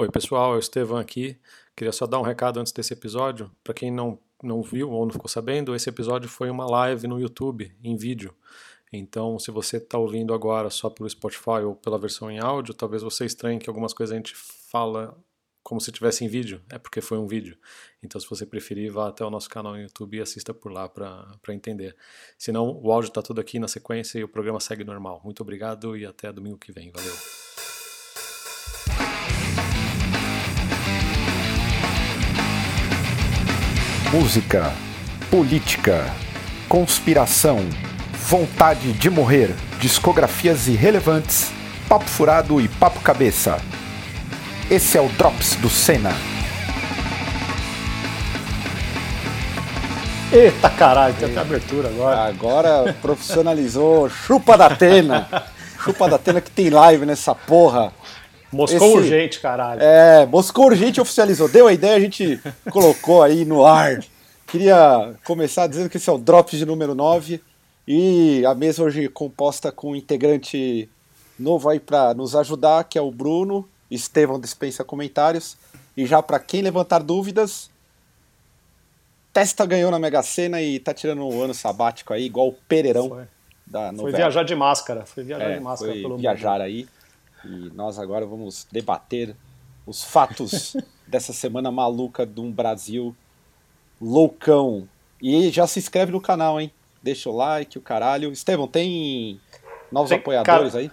Oi, pessoal, é o Estevam aqui. Queria só dar um recado antes desse episódio. Para quem não, não viu ou não ficou sabendo, esse episódio foi uma live no YouTube, em vídeo. Então, se você está ouvindo agora só pelo Spotify ou pela versão em áudio, talvez você estranhe que algumas coisas a gente fala como se tivesse em vídeo, é porque foi um vídeo. Então, se você preferir, vá até o nosso canal no YouTube e assista por lá para entender. Senão, o áudio está tudo aqui na sequência e o programa segue normal. Muito obrigado e até domingo que vem. Valeu! Música, política, conspiração, vontade de morrer, discografias irrelevantes, papo furado e papo cabeça. Esse é o Drops do Senna. Eita caralho, tem até abertura agora. Agora profissionalizou. Chupa da Atena. Chupa da Atena que tem live nessa porra. Moscou Esse, urgente, caralho. É, Moscou urgente oficializou. Deu a ideia, a gente colocou aí no ar. Queria começar dizendo que esse é o Drops de número 9 e a mesa hoje composta com um integrante novo aí para nos ajudar, que é o Bruno. Estevão dispensa comentários. E já para quem levantar dúvidas, Testa ganhou na Mega Sena e tá tirando um ano sabático aí, igual o Pereirão foi. da novela. Foi viajar de máscara, foi viajar é, de máscara foi pelo viajar mundo. aí. E nós agora vamos debater os fatos dessa semana maluca de um Brasil loucão. E já se inscreve no canal, hein? Deixa o like, o caralho. Estevão, tem novos tem, apoiadores cara, aí?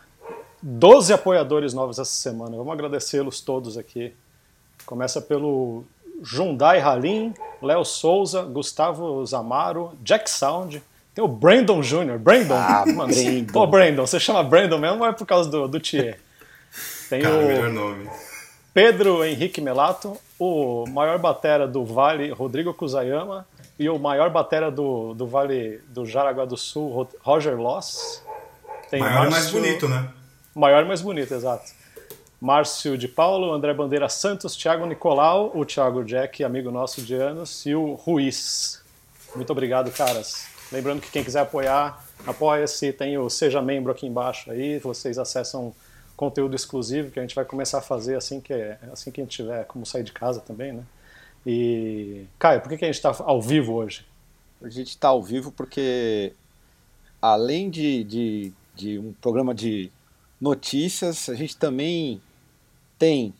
12 apoiadores novos essa semana. Vamos agradecê-los todos aqui. Começa pelo Jundai Halim, Léo Souza, Gustavo Zamaro, Jack Sound. Tem o Brandon Jr. Brandon? Ah, mano. Brandon. Pô, Brandon, você chama Brandon mesmo ou é por causa do, do Thier? Tem Cara, o melhor nome. Pedro Henrique Melato, o maior batera do Vale, Rodrigo Kuzayama, e o maior batera do, do Vale do Jaraguá do Sul, Roger Loss. Tem maior e mais bonito, né? Maior e mais bonito, exato. Márcio de Paulo, André Bandeira Santos, Thiago Nicolau, o Thiago Jack, amigo nosso de anos, e o Ruiz. Muito obrigado, caras. Lembrando que quem quiser apoiar, apoia-se, tem o Seja Membro aqui embaixo aí, vocês acessam conteúdo exclusivo que a gente vai começar a fazer assim que, assim que a gente tiver como sair de casa também, né? E, Caio, por que, que a gente está ao vivo hoje? A gente está ao vivo porque, além de, de, de um programa de notícias, a gente também tem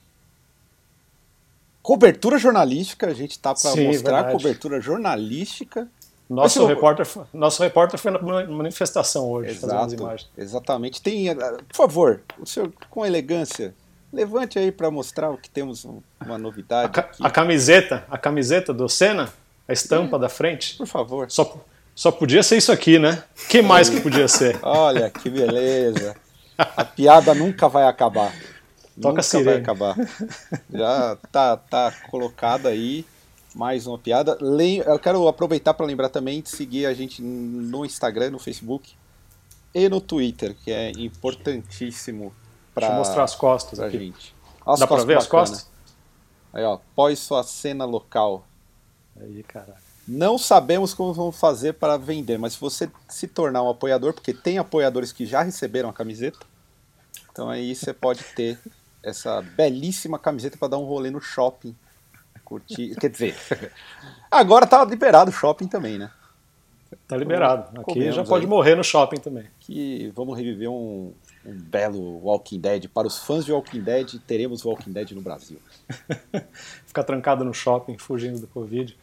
cobertura jornalística, a gente está para mostrar verdade. cobertura jornalística nosso repórter, nosso repórter foi na manifestação hoje, Exato, fazendo as imagens. Exatamente. Tem, eh, por favor, o senhor com elegância, levante aí para mostrar o que temos uma novidade. A, a camiseta, a camiseta do Senna, a estampa é, da frente. Por favor. Só, só podia ser isso aqui, né? que mais que podia ser? Olha, que beleza. A piada nunca vai acabar. Toca nunca vai acabar. Já tá, tá colocado aí mais uma piada. Eu quero aproveitar para lembrar também de seguir a gente no Instagram, no Facebook e no Twitter, que é importantíssimo para mostrar as costas pra aqui. gente. As Dá para ver bacana. as costas? Aí, ó, pós sua cena local. Aí, caralho. Não sabemos como vamos fazer para vender, mas se você se tornar um apoiador, porque tem apoiadores que já receberam a camiseta, então aí você pode ter essa belíssima camiseta para dar um rolê no shopping curtir. Quer dizer, agora tá liberado o shopping também, né? Tá liberado. Aqui já pode aí. morrer no shopping também. Que vamos reviver um, um belo Walking Dead. Para os fãs de Walking Dead, teremos Walking Dead no Brasil. Ficar trancado no shopping, fugindo do Covid.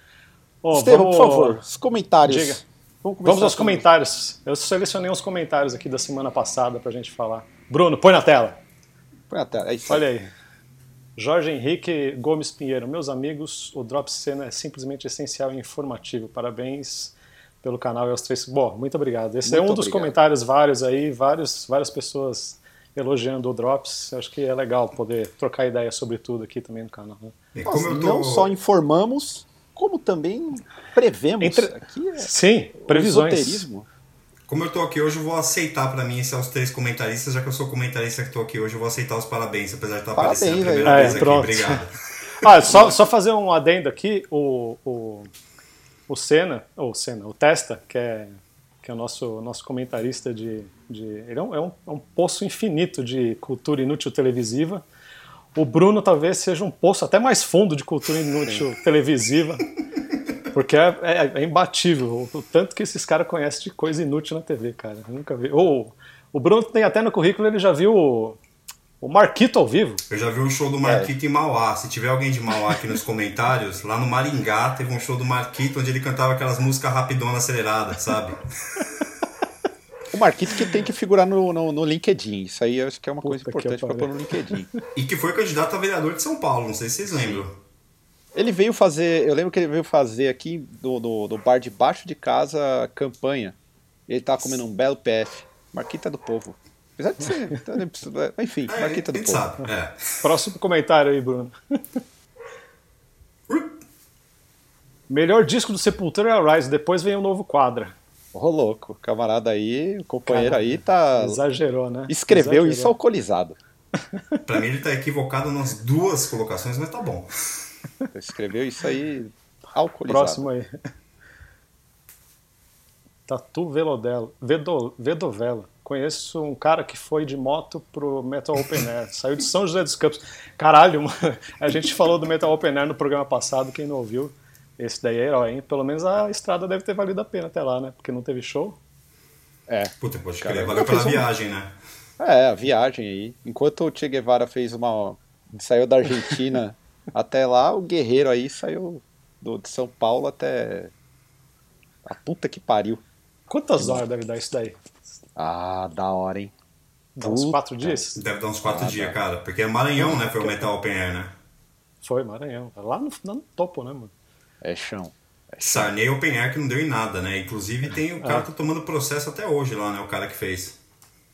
Oh, Estevam, vamos... por favor, os comentários. Diga. Vamos, vamos aos comentários. Eu selecionei uns comentários aqui da semana passada pra gente falar. Bruno, põe na tela. Põe na tela. É isso Olha aí. Jorge Henrique Gomes Pinheiro, meus amigos, o Drop Cena é simplesmente essencial e informativo. Parabéns pelo canal e aos três. Bom, muito obrigado. Esse muito é um dos comentários vários aí, vários, várias pessoas elogiando o Drops. Acho que é legal poder trocar ideia sobre tudo aqui também no canal. Né? Nós tô... não só informamos, como também prevemos. Entre... Aqui é Sim, previsões. Como eu tô aqui hoje, eu vou aceitar para mim esses três comentaristas, já que eu sou comentarista que tô aqui hoje, eu vou aceitar os parabéns, apesar de estar aparecendo a primeira é, vez aqui. Obrigado. ah, só, só fazer um adendo aqui, o, o, o Senna, ou Senna, o Testa, que é, que é o nosso, nosso comentarista de. de ele é um, é, um, é um poço infinito de cultura inútil televisiva. O Bruno talvez seja um poço até mais fundo de cultura inútil televisiva. Porque é, é, é, imbatível o tanto que esses caras conhecem de coisa inútil na TV, cara. Eu nunca vi. Ou o Bruno tem até no currículo, ele já viu o, o Marquito ao vivo. Eu já vi um show do Marquito é. em Mauá. Se tiver alguém de Mauá aqui nos comentários, lá no Maringá teve um show do Marquito onde ele cantava aquelas músicas rapidona aceleradas, sabe? O Marquito que tem que figurar no, no, no LinkedIn. Isso aí eu acho que é uma Puta coisa importante para pôr no LinkedIn. E que foi candidato a vereador de São Paulo, não sei se vocês lembram. Ele veio fazer, eu lembro que ele veio fazer aqui do, do, do bar debaixo de casa campanha. Ele tava comendo um belo PF. Marquita do povo. Apesar de ser. Então, enfim, é, Marquita do povo. Sabe, é. Próximo comentário aí, Bruno. Melhor disco do Sepultura é Rise, depois vem o um novo quadra. Ô, louco, camarada aí, o companheiro aí tá. Exagerou, né? Escreveu Exagerou. isso alcoolizado. pra mim ele tá equivocado nas duas colocações, mas tá bom. Escreveu isso aí alcoolizado. Próximo aí. Tatu Velodelo, Vedo, Vedovela. Conheço um cara que foi de moto pro Metal Open Air. Saiu de São José dos Campos. Caralho, a gente falou do Metal Open Air no programa passado, quem não ouviu. Esse daí é herói, hein? Pelo menos a estrada deve ter valido a pena até lá, né? Porque não teve show. É. Puta, pode crer. Valeu pela viagem, né? É, a viagem aí. Enquanto o Che Guevara fez uma. saiu da Argentina até lá, o Guerreiro aí saiu do, de São Paulo até. A puta que pariu. Quantas horas deve dar isso daí? Ah, da hora, hein? Dá uns quatro dias? Deve dar uns quatro ah, dias, cara. Porque é Maranhão, né? Foi o Metal Open Air, né? Foi, Maranhão. Lá no, lá no topo, né, mano? É chão. É Sarney Open Air que não deu em nada, né? Inclusive tem o cara é. tá tomando processo até hoje lá, né? O cara que fez.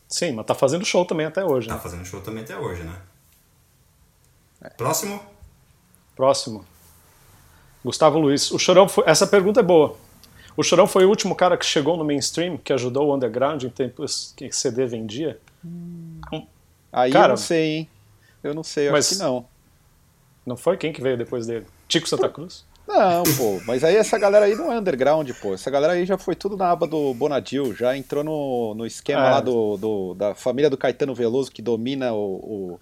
Sim, mas tá fazendo show também até hoje. Tá né? fazendo show também até hoje, né? É. Próximo? Próximo. Gustavo Luiz. O Chorão foi... Essa pergunta é boa. O Chorão foi o último cara que chegou no mainstream, que ajudou o underground em tempos que CD vendia? Hum. Aí cara, eu não sei, hein? Eu não sei, eu mas acho que não. Não foi? Quem que veio depois dele? Tico Santa Cruz? Não, pô, mas aí essa galera aí não é underground, pô. Essa galera aí já foi tudo na aba do Bonadil, já entrou no, no esquema é. lá do, do, da família do Caetano Veloso que domina o,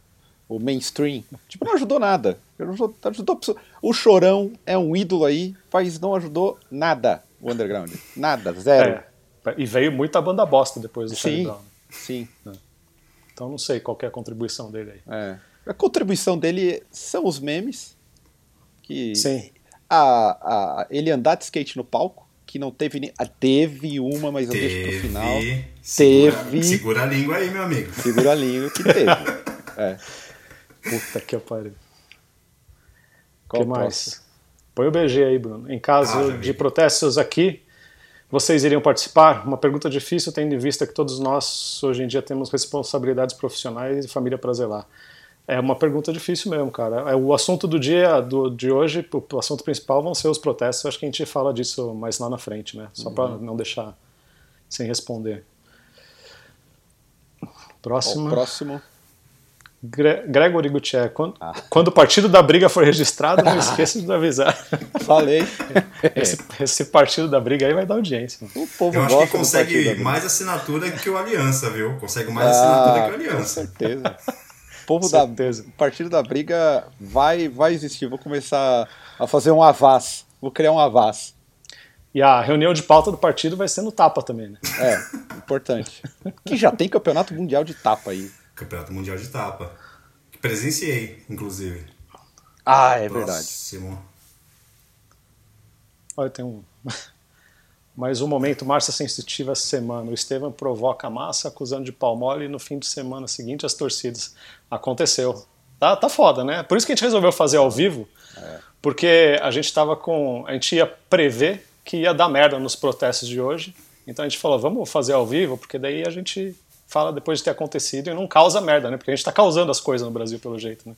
o, o mainstream. Tipo, não ajudou nada. Ajudou, ajudou, o Chorão é um ídolo aí, mas não ajudou nada o underground. Nada, zero. É. E veio muita banda bosta depois do Sim, Brown. sim. É. Então não sei qual é a contribuição dele aí. É. A contribuição dele são os memes. Que Sim a, a, ele andar de skate no palco, que não teve nem. Teve uma, mas teve, eu deixo pro final. Segura, teve. Segura a língua aí, meu amigo. Segura a língua que teve. é. Puta que pariu. O que mais? Põe o BG aí, Bruno. Em caso ah, de protestos aqui, vocês iriam participar? Uma pergunta difícil, tendo em vista que todos nós, hoje em dia, temos responsabilidades profissionais e família para zelar. É uma pergunta difícil mesmo, cara. É, o assunto do dia do, de hoje, o assunto principal vão ser os protestos. Acho que a gente fala disso mais lá na frente, né? Só uhum. para não deixar sem responder. Próximo. Próximo. Gre Gregory Gutierrez, quando, ah. quando, o partido da briga for registrado, não esqueça de avisar. Falei. Esse, esse, partido da briga aí vai dar audiência. O povo Eu acho que consegue mais assinatura que o Aliança, viu? Consegue mais ah, assinatura que o Aliança. Com certeza povo da o partido da briga vai vai existir. Vou começar a fazer um avaz. Vou criar um avaz. E a reunião de pauta do partido vai ser no tapa também, né? É, importante. que já tem campeonato mundial de tapa aí. Campeonato mundial de tapa. Que presenciei, inclusive. Ah, é Próximo. verdade. Olha, tem um mais um momento Márcia Sensitiva semana. O Estevam provoca a massa acusando de pau mole e no fim de semana seguinte as torcidas. Aconteceu. Tá, tá foda, né? Por isso que a gente resolveu fazer ao vivo, é. porque a gente tava com. A gente ia prever que ia dar merda nos protestos de hoje. Então a gente falou, vamos fazer ao vivo, porque daí a gente fala depois de ter acontecido e não causa merda, né? Porque a gente tá causando as coisas no Brasil pelo jeito, né?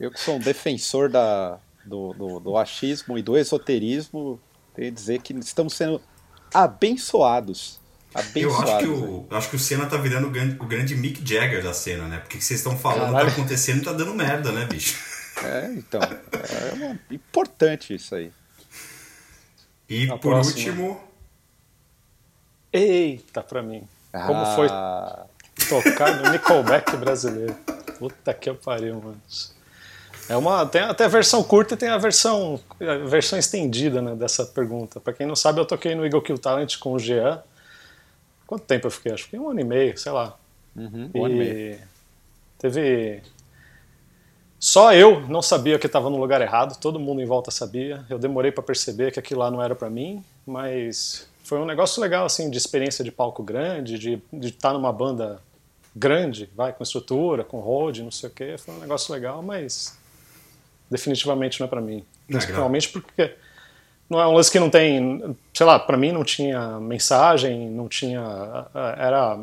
Eu que sou um defensor da, do, do, do achismo e do esoterismo, Tenho que dizer que estamos sendo abençoados. Abençoados. Eu acho que o, eu acho que o Senna tá virando o grande, o grande Mick Jagger da cena, né? Porque o que vocês estão falando Caralho. tá acontecendo e tá dando merda, né, bicho? É, então. É uma, importante isso aí. E A por próxima. último. Eita, pra mim. Como ah. foi tocar no Nickelback brasileiro? Puta que pariu, mano. É uma, tem até a versão curta e tem a versão, a versão estendida né, dessa pergunta. Para quem não sabe, eu toquei no Eagle Kill Talent com o Jean. Quanto tempo eu fiquei? Acho que um ano e meio, sei lá. Uhum, um ano e meio. teve. Só eu não sabia que estava no lugar errado, todo mundo em volta sabia. Eu demorei para perceber que aquilo lá não era para mim, mas foi um negócio legal, assim, de experiência de palco grande, de, estar numa banda grande, vai, com estrutura, com hold, não sei o quê. Foi um negócio legal, mas definitivamente não é para mim. É Principalmente porque não é um lance que não tem, sei lá, para mim não tinha mensagem, não tinha, era,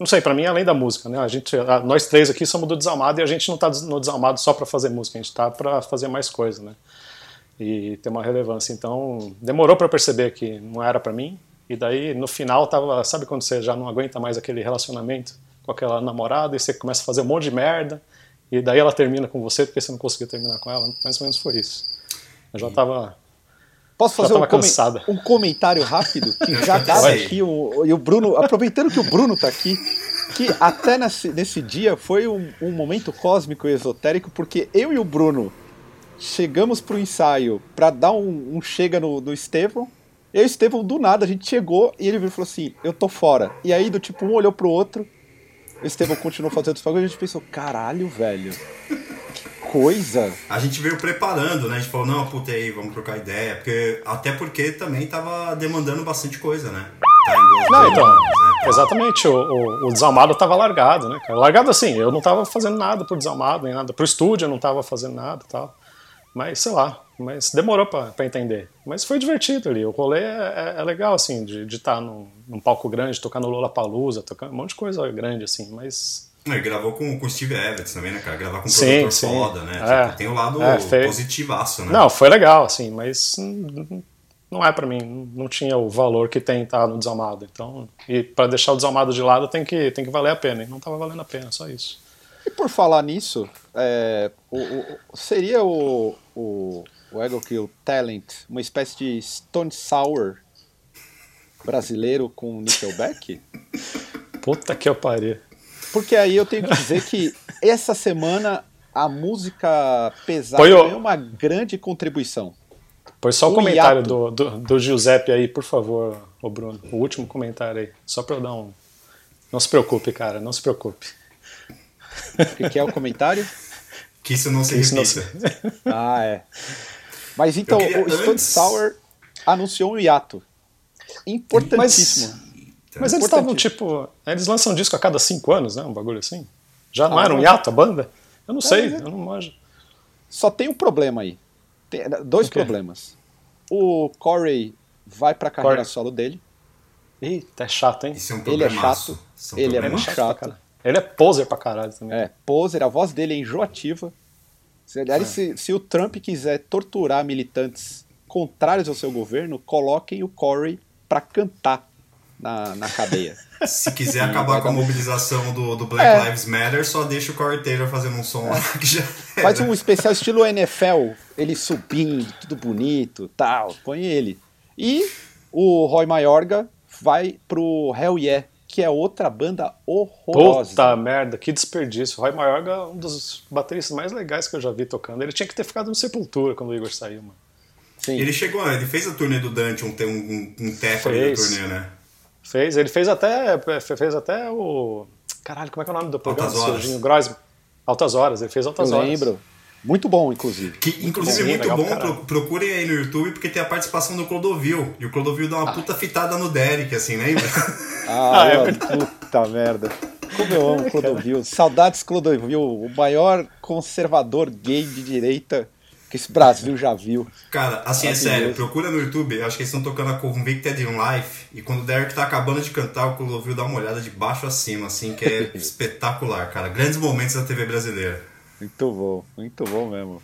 não sei, para mim além da música, né? A gente, nós três aqui somos do Desalmado e a gente não tá no Desalmado só para fazer música, a gente tá para fazer mais coisa, né? E ter uma relevância. Então, demorou para perceber que não era para mim. E daí no final tava, sabe quando você já não aguenta mais aquele relacionamento com aquela namorada e você começa a fazer um monte de merda e daí ela termina com você porque você não conseguiu terminar com ela. Mais ou menos foi isso. Eu já tava. Posso fazer um, cansada. um comentário rápido? Que já tava aqui, o, e o Bruno, aproveitando que o Bruno tá aqui, que até nesse, nesse dia foi um, um momento cósmico e esotérico, porque eu e o Bruno chegamos pro ensaio pra dar um, um chega no, no Estevão. Eu e o Estevão, do nada, a gente chegou e ele virou e falou assim: Eu tô fora. E aí, do tipo, um olhou pro outro, o Estevão continuou fazendo os bagulhos e a gente pensou: Caralho, velho. Que coisa. A gente veio preparando, né? A gente falou, não, puta aí, vamos trocar ideia. Porque, até porque também tava demandando bastante coisa, né? Tá duas Não, então, né? Exatamente, o, o, o Desalmado tava largado, né, cara? Largado assim, eu não tava fazendo nada pro Desalmado, nem nada. Pro estúdio eu não tava fazendo nada e tal. Mas, sei lá, mas demorou pra, pra entender. Mas foi divertido ali. O rolê é, é- é legal, assim, de estar num, num palco grande, tocar no Lollapalooza, tocar um monte de coisa grande, assim, mas... Ele gravou com, com o Steve Evans também, né, cara? Gravar com um Sim, produtor sim. foda, né? É. Tipo, tem o lado É, fe- positivaço, né? Não, foi legal, assim, mas não é pra mim. Não tinha o valor que tem estar no Desalmado. Então, e pra deixar o Desalmado de lado tem que, tem que valer a pena. E não tava valendo a pena, só isso. E por falar nisso, é, o- o- o- seria o, o, o Ego Kill Talent uma espécie de Stone Sour brasileiro com Nickelback? Puta que eu pariu. Porque aí eu tenho que dizer que essa semana a música pesada Foi o- é uma grande contribuição. Pois só o O comentário do, do, do Giuseppe aí, por favor, ô Bruno. O último comentário aí. Só pra eu dar um. Não se preocupe, cara, não se preocupe. O que, que é o comentário? Que isso não se isso não repita. Ah, é. Mas então, o Stone antes- Sour anunciou um hiato. Importantíssimo. Mas eles estavam tipo. Eles lançam um disco a cada cinco anos, né? Um bagulho assim. Já não Ah, era um mas- hiato a banda? Eu não sei, mas é- eu não manjo. Só tem um problema aí. Tem dois O quê? problemas. O Corey vai pra carreira Corey. solo dele. Eita, é chato, hein? Isso é um Ele é chato, um ele é muito chato. Ele é poser pra caralho também. É, poser, a voz dele é enjoativa. Se, aliás, se, se o Trump quiser torturar militantes contrários ao seu governo, coloquem o Corey pra cantar na, na cadeia. Se quiser Sim, acabar com a mobilização do, do Black É. Lives Matter, só deixa o Corey Taylor fazendo um som lá que já Faz um especial estilo NFL, ele subindo, tudo bonito, tal, põe ele. E o Roy Mayorga vai pro Hell Yeah, que é outra banda horrorosa. Puta merda, que desperdício. Roy Mayorga é um dos bateristas mais legais que eu já vi tocando. Ele tinha que ter ficado no Sepultura quando o Igor saiu, mano. Sim. Ele chegou, ele fez a turnê do Dante, um, um, um teco da turnê, né? Fez, ele fez até, fez até o... Caralho, como é que é o nome do programa? Altas Horas. Altas Horas, ele fez Altas Eu Horas. lembro. Muito bom, inclusive. Que inclusive é muito bom, pro- procurem aí no YouTube, porque tem a participação do Clodovil. E o Clodovil dá uma puta fitada no Derek, assim, lembra? Ah, Ah, é verdade. puta merda. Como eu amo Clodovil. Saudades Clodovil, o maior conservador gay de direita que esse Brasil já viu. Cara, assim, é sério, procura no YouTube, acho que eles estão tocando a Convicted in Life, e quando o Derek tá acabando de cantar, o Clodovil dá uma olhada de baixo a cima, assim, que é espetacular, cara. Grandes momentos da TV brasileira. Muito bom, muito bom mesmo.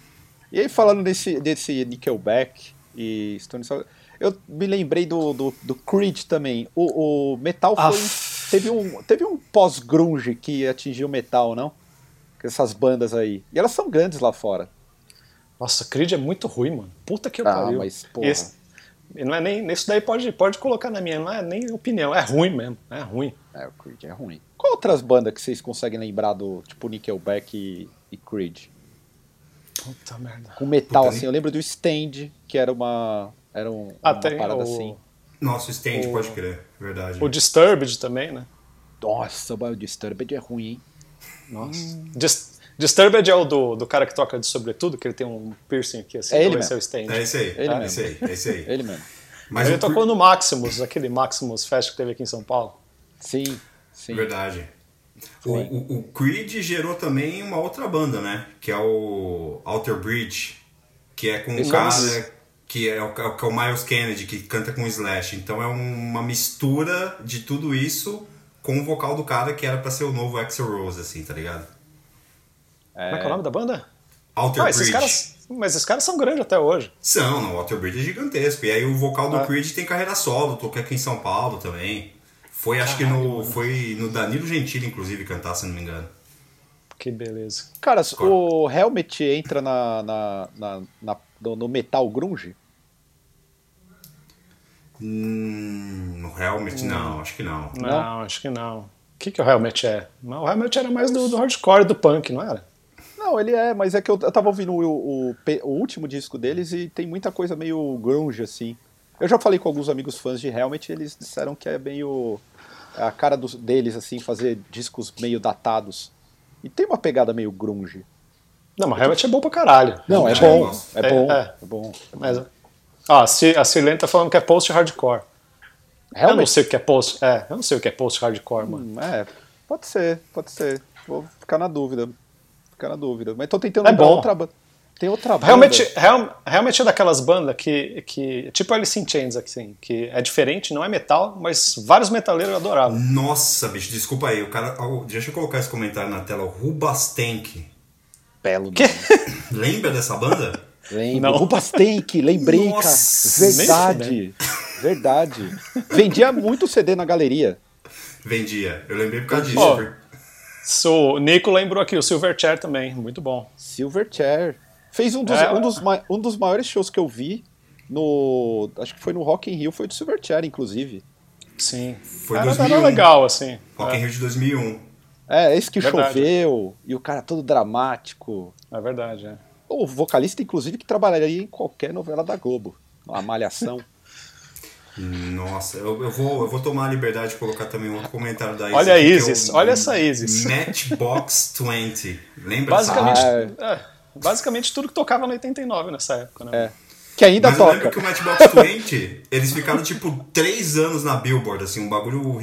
E aí, falando desse, desse Nickelback e Stone Sour, eu me lembrei do, do, do Creed também. O, o metal foi, Ah. teve um, teve um pós-grunge que atingiu o metal, não? Com Essas bandas aí. E elas são grandes lá fora. Nossa, Creed é muito ruim, mano. Puta que eu Ah, pariu. mas, porra. Esse- não é nem, isso daí pode, pode colocar na minha, não é nem opinião, é ruim mesmo, é ruim. É, o Creed é ruim. Qual outras bandas que vocês conseguem lembrar do tipo Nickelback e, e Creed? Puta merda. Com metal, Puta, assim, eu lembro do Stand, que era uma. Era um, Ah, uma parada o, assim. Nossa, o stand, O- pode crer, verdade. o Disturbed também, né? Nossa, o Disturbed é ruim, hein? Nossa. Dis- Disturbed é o do, do cara que toca de sobretudo, que ele tem um piercing aqui assim, É ele ou esse é o mesmo. stand. É esse aí, Ele é mesmo. esse aí, é esse aí. Ele mesmo. Mas ele tocou no Maximus, aquele Maximus Fest que teve aqui em São Paulo. Sim, sim. Verdade. O, o, o Creed gerou também uma outra banda, né? Que é o Alter Bridge, que é com um Esse cara é que é, o, que é o Miles Kennedy, que canta com o Slash. Então é uma mistura de tudo isso com o vocal do cara que era pra ser o novo Axel Rose, assim, tá ligado? Como é que é o nome da banda? Alter Ah, esses Bridge. caras, mas esses caras são grandes até hoje. São, não, o Alter Bridge é gigantesco. E aí o vocal do Ah. Creed tem carreira solo, tocou aqui em São Paulo também. Foi, acho que no, foi no Danilo Gentili, inclusive, cantar, se não me engano. Que beleza. Cara, o Helmet entra na, na, na- na- no, no metal grunge? Hum, no Helmet, não, acho que não. Não, acho que não. O que, que o Helmet é? O Helmet era mais do, do hardcore do punk, não era? Não, ele é, mas é que eu, eu tava ouvindo o, o, o último disco deles e tem muita coisa meio grunge, assim. Eu já falei com alguns amigos fãs de Helmet e eles disseram que é meio a cara dos, deles, assim, fazer discos meio datados. E tem uma pegada meio grunge. Não, mas Helmet é bom pra caralho. Não, é É, bom, gosto. é É, bom, é. é bom. Mas, ó, a Silene tá falando que é post-hardcore. Eu não sei o que é post. É, eu não sei o que é post-hardcore, mano. Hum, É, pode ser, pode ser. Vou ficar na dúvida. Ficar na dúvida. Mas tô tentando É lembrar bom. outra banda. Tem outra banda. Realmente, real, realmente é daquelas bandas que, que. Tipo Alice in Chains, assim, que é diferente, não é metal, mas vários metaleiros adoravam. Nossa, bicho, desculpa aí. O cara. Deixa eu colocar esse comentário na tela. O Rubastank. Belo Que? Lembra dessa banda? Lembro. Rubastank, lembrei, Nossa, cara. Verdade. Verdade. Vendia muito CD na galeria. Vendia. Eu lembrei por causa disso. So, o Nico lembrou aqui, o Silverchair também, muito bom. Silverchair. Fez um dos, É, um, dos, um dos maiores shows que eu vi no. Acho que foi no Rock in Rio, foi do Silverchair, inclusive. Sim. Foi era, 2001. era legal, assim. Rock in é, Rio de 2001. É, esse que Verdade. choveu, e o cara todo dramático. é verdade, é. O vocalista, inclusive, que trabalharia em qualquer novela da Globo. A Malhação. Nossa, eu, eu vou, eu vou tomar a liberdade de colocar também outro comentário da Isis. Olha a é Isis, o olha essa Isis. Matchbox 20. Lembra Basicamente, Ah, é, basicamente tudo que tocava no 89 nessa época, né? É. Que ainda Mas eu toca. lembro que o Matchbox 20, eles ficaram tipo três anos na Billboard, assim, um bagulho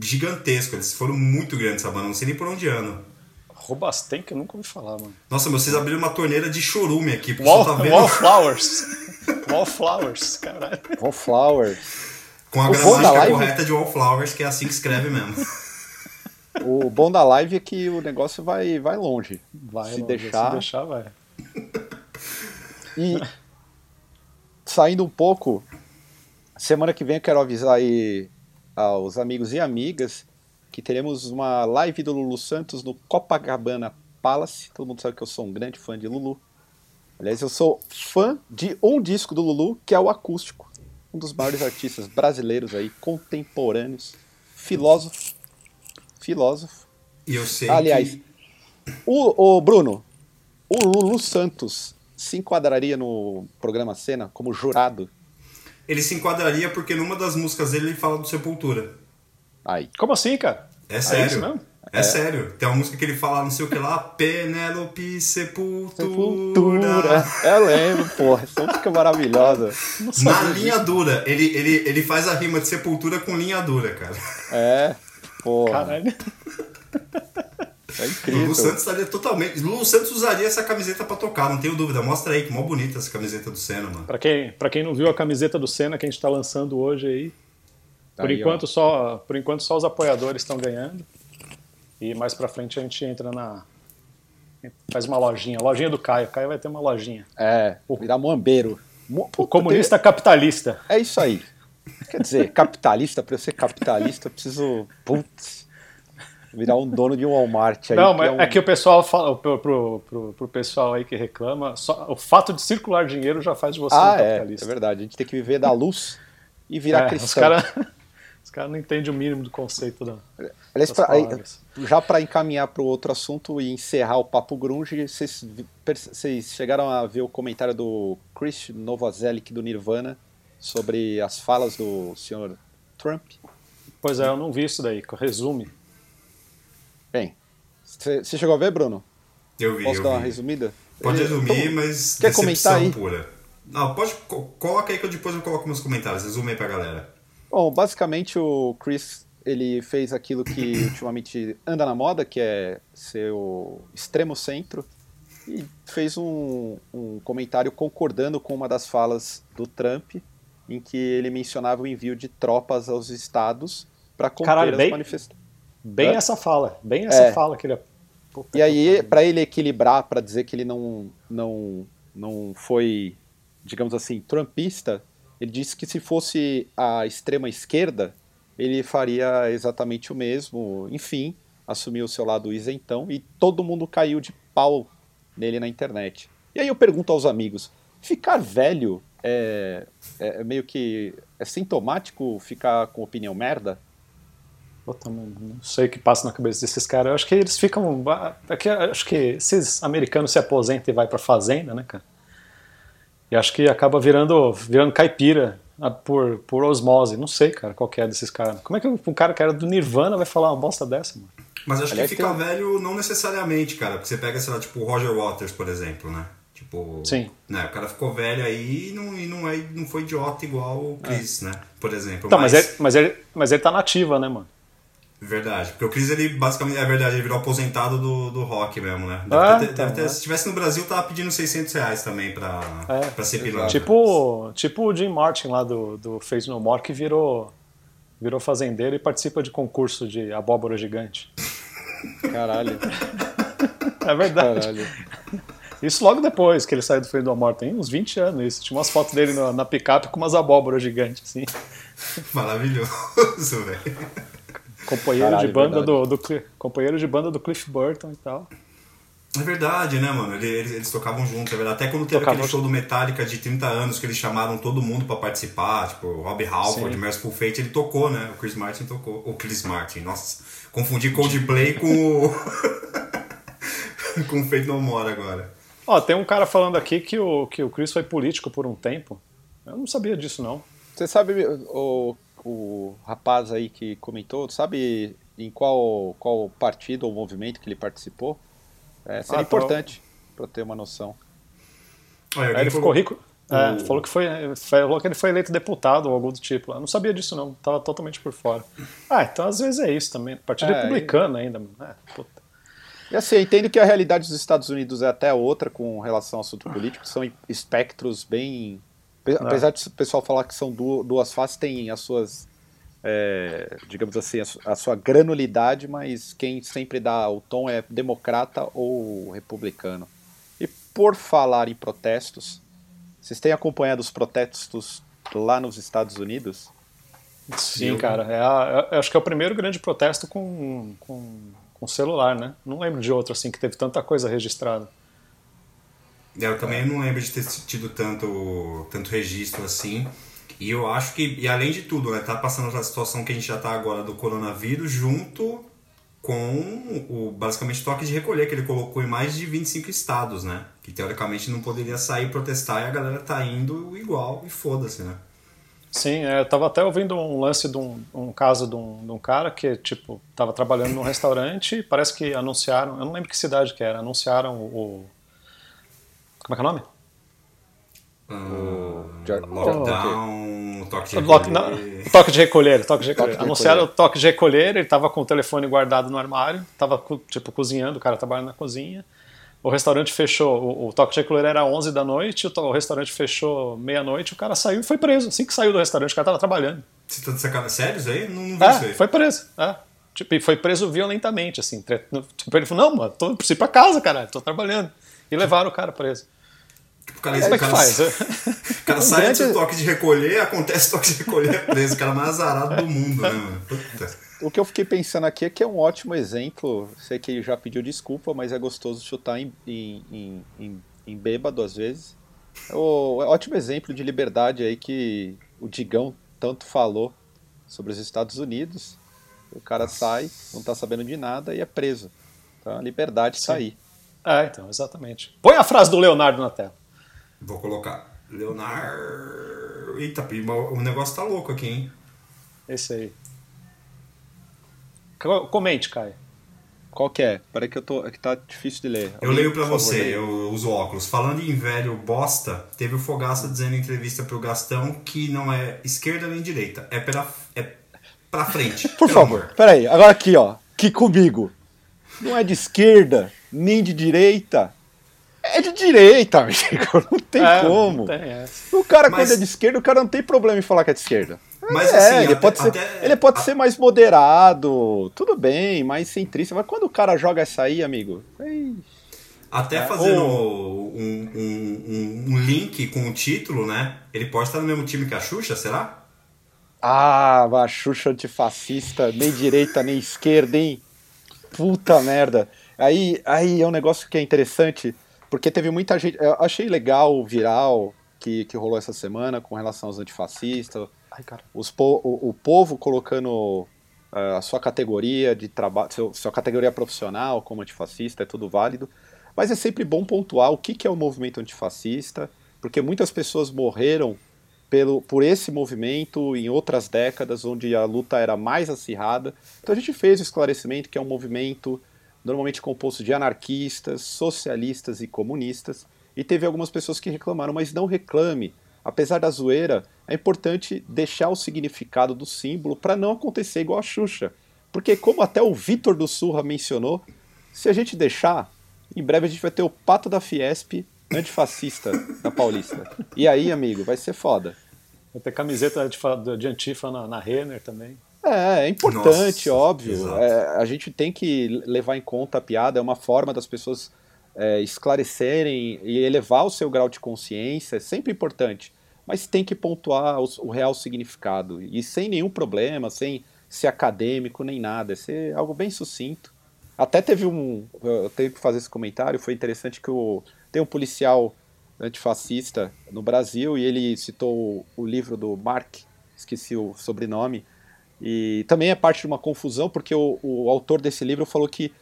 gigantesco. Eles foram muito grandes essa banda, não sei nem por onde ano. Robasten, que eu nunca ouvi falar, mano. Nossa, meu, vocês abriram uma torneira de chorume aqui, porque Wall, tá vendo Wallflowers. Wallflowers, caralho. Wallflowers. com a gramática live- correta de Wallflowers, que é assim que escreve mesmo. O bom da live é que o negócio vai, vai longe. Vai, se Longa, deixar. Se deixar, vai. E saindo um pouco, semana que vem eu quero avisar aí aos amigos e amigas que teremos uma live do Lulu Santos no Copacabana Palace. Todo mundo sabe que eu sou um grande fã de Lulu. Aliás, eu sou fã de um disco do Lulu, que é o acústico. Um dos maiores artistas brasileiros aí, contemporâneos, filósofo. Filósofo. E eu sei Aliás, que... o, o Bruno, o Lulu Santos se enquadraria no programa Cena como jurado? Ele se enquadraria porque numa das músicas dele ele fala do Sepultura. Aí. Como assim, cara? É isso sério. mesmo? É, sério. Tem uma música que ele fala não sei o que lá, Penélope Sepultura. Sepultura. Eu lembro, porra. Essa música é maravilhosa. Na linha dura. Ele, ele, ele faz a rima de sepultura com linha dura, cara. É, porra. Caralho. É Lulu incrível. Santos estaria totalmente. Lulu Santos usaria essa camiseta pra tocar, não tenho dúvida. Mostra aí que mó bonita essa camiseta do Senna, mano. Pra quem, pra quem não viu a camiseta do Senna que a gente tá lançando hoje aí, por, Aí, ó. enquanto, só, por enquanto só os apoiadores estão ganhando. E mais pra frente a gente entra na. Faz uma lojinha. Lojinha do Caio. Caio vai ter uma lojinha. É, virar moambeiro. Mo- O Puta, comunista capitalista. É isso aí. Quer dizer, capitalista, pra eu ser capitalista, eu preciso. Putz. Virar um dono de um Walmart aí. Não, mas um- é que o pessoal fala, pro, pro, pro, pro pessoal aí que reclama, só, o fato de circular dinheiro já faz de você um Ah, é, é capitalista. verdade. A gente tem que viver da luz e virar É, cristão. os caras os caras não entendem o mínimo do conceito da. Aliás, pra, aí, já para encaminhar para o outro assunto e encerrar o papo grunge, vocês, vocês chegaram a ver o comentário do Chris Novoselic do Nirvana sobre as falas do senhor Trump? Pois é, eu não vi isso daí. Resume. Bem, você chegou a ver, Bruno? Eu vi. Posso eu dar vi. uma resumida? Pode Ele- resumir, Então, mas quer decepção comentar aí? pura. Não, pode. co- Coloca aí que eu depois eu coloco nos comentários. Resume aí pra galera. Bom, basicamente o Chris ele fez aquilo que ultimamente anda na moda, que é ser o extremo centro, e fez um, um comentário concordando com uma das falas do Trump, em que ele mencionava o envio de tropas aos estados para conter Caralho, as bem- manifestações. Bem Hã? essa fala. Bem essa É. fala que ele. Puta E aí, para ele equilibrar, para dizer que ele não, não, não foi, digamos assim, trumpista, ele disse que se fosse a extrema esquerda, ele faria exatamente o mesmo. Enfim, assumiu o seu lado isentão e todo mundo caiu de pau nele na internet. E aí eu pergunto aos amigos: ficar velho é, é meio que. É sintomático ficar com opinião merda? Puta, não não sei o que passa na cabeça desses caras. Eu acho que eles ficam. é eu acho que esses americanos se aposentam e vai pra fazenda, né, cara? E acho que acaba virando, virando caipira ah, por, por osmose. Não sei, cara, qual que é desses caras. Como é que um cara que era do Nirvana vai falar uma bosta dessa, mano? Mas acho Aliás, que ficar tem velho não necessariamente, cara. Porque você pega, sei lá, tipo o Roger Waters, por exemplo, né? Tipo. Sim. Né, o cara ficou velho aí e não, e não, é, não foi idiota igual o Chris, né? Por exemplo. Então, mas, ele, mas, ele, mas ele tá nativa, né, mano? Verdade. Porque o Chris, ele basicamente. É verdade, ele virou aposentado do, do rock mesmo, né? Deve Ah, ter- deve então, ter- é. Se tivesse no Brasil, tava pedindo 600 reais também pra, É, pra ser pilantra. Tipo, tipo o Jim Martin lá do, do Face No More, que virou, virou fazendeiro e participa de concurso de abóbora gigante. Caralho, É verdade. caralho. Isso logo depois que ele saiu do Face No More, tem uns 20 anos isso. Tinha umas fotos dele na, na picape com umas abóboras gigantes, assim. Maravilhoso, velho. Companheiro Caralho, de banda verdade. do, do companheiro de banda do Cliff Burton e tal. É verdade, né, mano? Ele- Eles, eles tocavam juntos, é verdade. Até quando teve Tocavam aquele show do Metallica de 30 anos que eles chamaram todo mundo pra participar, tipo, o Robbie Halford. Merciful Fate, ele tocou, né? O Chris Martin tocou. O Chris Martin, nossa. Confundi Coldplay com o. com o Fate No More agora. Ó, tem um cara falando aqui que o, que o Chris foi político por um tempo. Eu não sabia disso, não. Você sabe, o, o rapaz aí que comentou, sabe em qual, qual partido ou movimento que ele participou? É, seria Ah, tá. importante para ter uma noção. Aí alguém ele ficou rico. É, o- falou que foi, falou que ele foi eleito deputado ou algo do tipo. Eu não sabia disso, não. Tava totalmente por fora. Ah, então às vezes é isso também. Partido É, republicano ainda. É, puta. E assim, eu entendo que a realidade dos Estados Unidos é até outra com relação ao assunto político, são espectros bem. pe- Apesar de o pessoal falar que são du- duas faces, tem as suas, é, digamos assim, a su- a sua granulidade, mas quem sempre dá o tom é democrata ou republicano. E por falar em protestos, vocês têm acompanhado os protestos lá nos Estados Unidos? Sim, cara. É a- eu acho que é o primeiro grande protesto com, com, com celular, né? Não lembro de outro assim que teve tanta coisa registrada. É, Eu também não lembro de ter tido tanto, tanto registro assim. E eu acho que, e além de tudo, né, tá passando essa situação que a gente já tá agora do coronavírus junto com o basicamente toque de recolher que ele colocou em mais de 25 estados, né? Que teoricamente não poderia sair protestar e a galera tá indo igual e foda-se, né? Sim, é, eu tava até ouvindo um lance de um, um caso de um, de um cara que, tipo, tava trabalhando num restaurante e parece que anunciaram, eu não lembro que cidade que era, anunciaram o... Como é que é o nome? Já- Lockdown, toque de Lock- recolher. não, toque de recolher, toque de recolher. Anunciaram o toque de recolher, ele tava com o telefone guardado no armário, tava, tipo, cozinhando, o cara trabalhando na cozinha. O restaurante fechou, o, o toque de recolher era 11 da noite, o, to- o restaurante fechou meia-noite, o cara saiu e foi preso. Assim que saiu do restaurante, o cara tava trabalhando. Você tá de sacanagem? Sério isso aí? Não, não vi isso É, aí. foi preso. É. Tipo, e foi preso violentamente, assim. Tipo, ele falou, não, mano, tô, preciso ir pra casa, caralho, tô trabalhando. E levaram o cara preso. O cara, Como é o que cara- faz? O cara sai grande- do toque de recolher, acontece o toque de recolher, é preso. O cara mais azarado do mundo, né, mano? Puta. O que eu fiquei pensando aqui é que é um ótimo exemplo. Sei que ele já pediu desculpa, mas é gostoso chutar em, em, em, em- em bêbado às vezes. É o é um ótimo exemplo de liberdade aí que o Digão tanto falou. sobre os Estados Unidos. O cara sai, não tá sabendo de nada e é preso. Então a liberdade está aí. É, então, exatamente. Põe a frase do Leonardo na tela. Vou colocar. Leonardo. Eita, o negócio tá louco aqui, hein? Esse aí. Comente, Caio. Qual que é? Peraí que eu tô. que tá difícil de ler. Eu leio pra você, favor, eu uso óculos. Falando em velho bosta, teve o Fogaça dizendo em entrevista pro Gastão que não é esquerda nem direita. É pra, é pra frente. Por favor, amor. peraí. Agora aqui, ó. Que comigo. Não é de esquerda, nem de direita. É de direita, amigo. Não tem é, como. Não tem o cara, Mas... quando é de esquerda, o cara não tem problema em falar que é de esquerda. Mas é, assim, ele, até, pode ser, até, ele pode ser mais moderado, tudo bem, mais centrista, mas quando o cara joga essa aí, amigo. Até é, fazendo ou... um, um, um, link com o título, né? Ele pode estar no mesmo time que a Xuxa, será? Ah, a Xuxa antifascista, nem direita nem esquerda, hein? Puta merda. Aí, aí é um negócio que é interessante, porque teve muita gente. Eu achei legal o viral que, que rolou essa semana com relação aos antifascistas Ai, Os po o, o, povo colocando uh, a sua categoria de trabalho, sua categoria profissional como antifascista, é tudo válido. Mas é sempre bom pontuar o que, que é o movimento antifascista, porque muitas pessoas morreram pelo, por esse movimento em outras décadas, onde a luta era mais acirrada. Então a gente fez o esclarecimento que é um movimento normalmente composto de anarquistas, socialistas e comunistas, e teve algumas pessoas que reclamaram, mas não reclame apesar da zoeira, é importante deixar o significado do símbolo para não acontecer igual a Xuxa. Porque, como até o Vitor do Surra mencionou, se a gente deixar, em breve a gente vai ter o pato da Fiesp antifascista da Paulista. E aí, amigo, vai ser foda. Vai ter camiseta de, de antifa na, na Renner também. É, é importante, Nossa, óbvio. É, a gente tem que levar em conta a piada, é uma forma das pessoas é, esclarecerem e elevar o seu grau de consciência, é sempre importante mas tem que pontuar o, o, real significado e sem nenhum problema, sem ser acadêmico nem nada, é ser algo bem sucinto. Até teve um, eu tenho que fazer esse comentário, foi interessante que o, tem um policial antifascista no Brasil e ele citou o livro do Mark, esqueci o sobrenome, e também é parte de uma confusão porque o, o autor desse livro falou que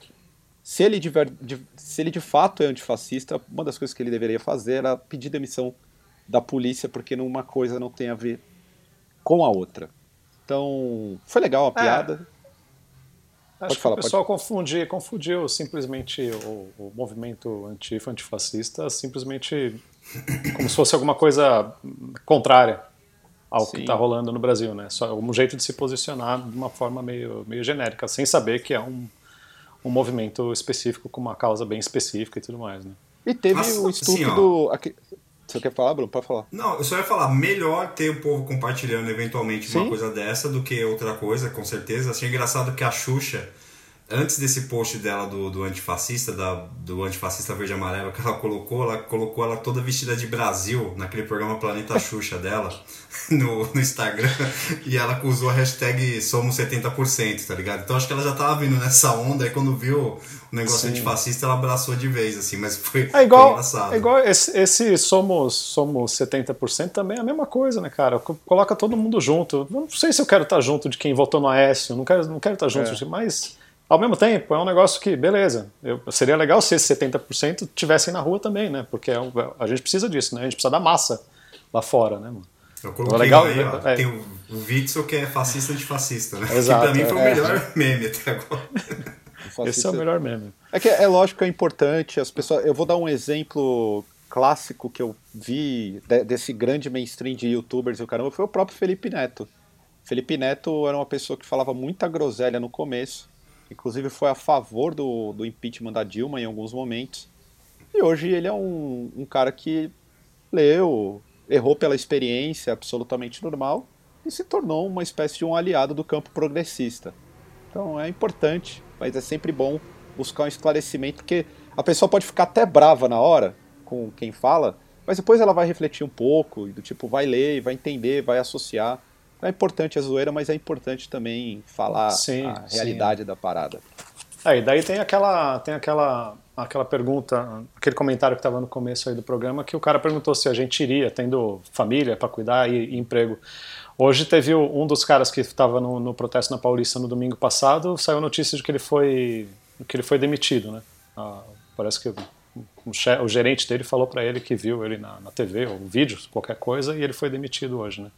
se ele, de, se ele de fato é antifascista, uma das coisas que ele deveria fazer era pedir demissão da polícia, porque uma coisa não tem a ver com a outra. Então, foi legal a é. piada. É. Acho falar, que o pessoal pode... confundiu, confundiu simplesmente o, o movimento antifa, antifascista, simplesmente como se fosse alguma coisa contrária ao Sim. que está rolando no Brasil, né? Só um jeito de se posicionar de uma forma meio, meio genérica, sem saber que é um, um movimento específico com uma causa bem específica e tudo mais, né? E teve Mas, o estudo assim. Você quer falar, Bruno? Pode falar. Não, eu só ia falar, melhor ter o povo compartilhando eventualmente Sim. uma coisa dessa do que outra coisa, com certeza. Achei engraçado que a Xuxa antes desse post dela do, do antifascista, da, do antifascista verde e amarelo que ela colocou, ela colocou ela toda vestida de Brasil naquele programa Planeta Xuxa dela no, no Instagram e ela usou a hashtag Somos 70%, tá ligado? Então acho que ela já tava vindo nessa onda e quando viu o negócio Sim. antifascista ela abraçou de vez, assim, mas foi, é igual, foi engraçado. É igual esse, esse Somos, somos 70% também é a mesma coisa, né, cara? Coloca todo mundo junto. Não sei se eu quero estar junto de quem votou no Aécio, não quero, não quero estar junto, é. mas ao mesmo tempo, é um negócio que, beleza, eu, seria legal se esses 70% tivessem na rua também, né? Porque é, a gente precisa disso, né? A gente precisa da massa lá fora, né, mano? Eu coloquei legal, aí, ó, é. tem o, o Witzel que é fascista antifascista, né? Exato, que pra mim foi o é, melhor meme até agora. Esse é o melhor meme. É que é lógico que é importante, as pessoas. Eu vou dar um exemplo clássico que eu vi de, desse grande mainstream de youtubers e o caramba, foi o próprio Felipe Neto. Felipe Neto era uma pessoa que falava muita groselha no começo, Inclusive foi a favor do, do impeachment da Dilma em alguns momentos. E hoje ele é um, um cara que leu, errou pela experiência absolutamente normal e se tornou uma espécie de um aliado do campo progressista. Então é importante, mas é sempre bom buscar um esclarecimento, porque a pessoa pode ficar até brava na hora com quem fala, mas depois ela vai refletir um pouco, do tipo, vai ler, vai entender, vai associar. É importante a zoeira, mas é importante também falar sim, a realidade sim. da parada. É, e daí tem aquela, tem aquela, aquela pergunta, aquele comentário que estava no começo aí do programa, que o cara perguntou se a gente iria, tendo família para cuidar e, e, emprego. Hoje teve um dos caras que estava no, no, protesto na Paulista no domingo passado, saiu notícia de que ele foi, que ele foi demitido, né? Ah, parece que o, gerente dele falou para ele que viu ele na, na TV ou vídeo, qualquer coisa, e ele foi demitido hoje, né?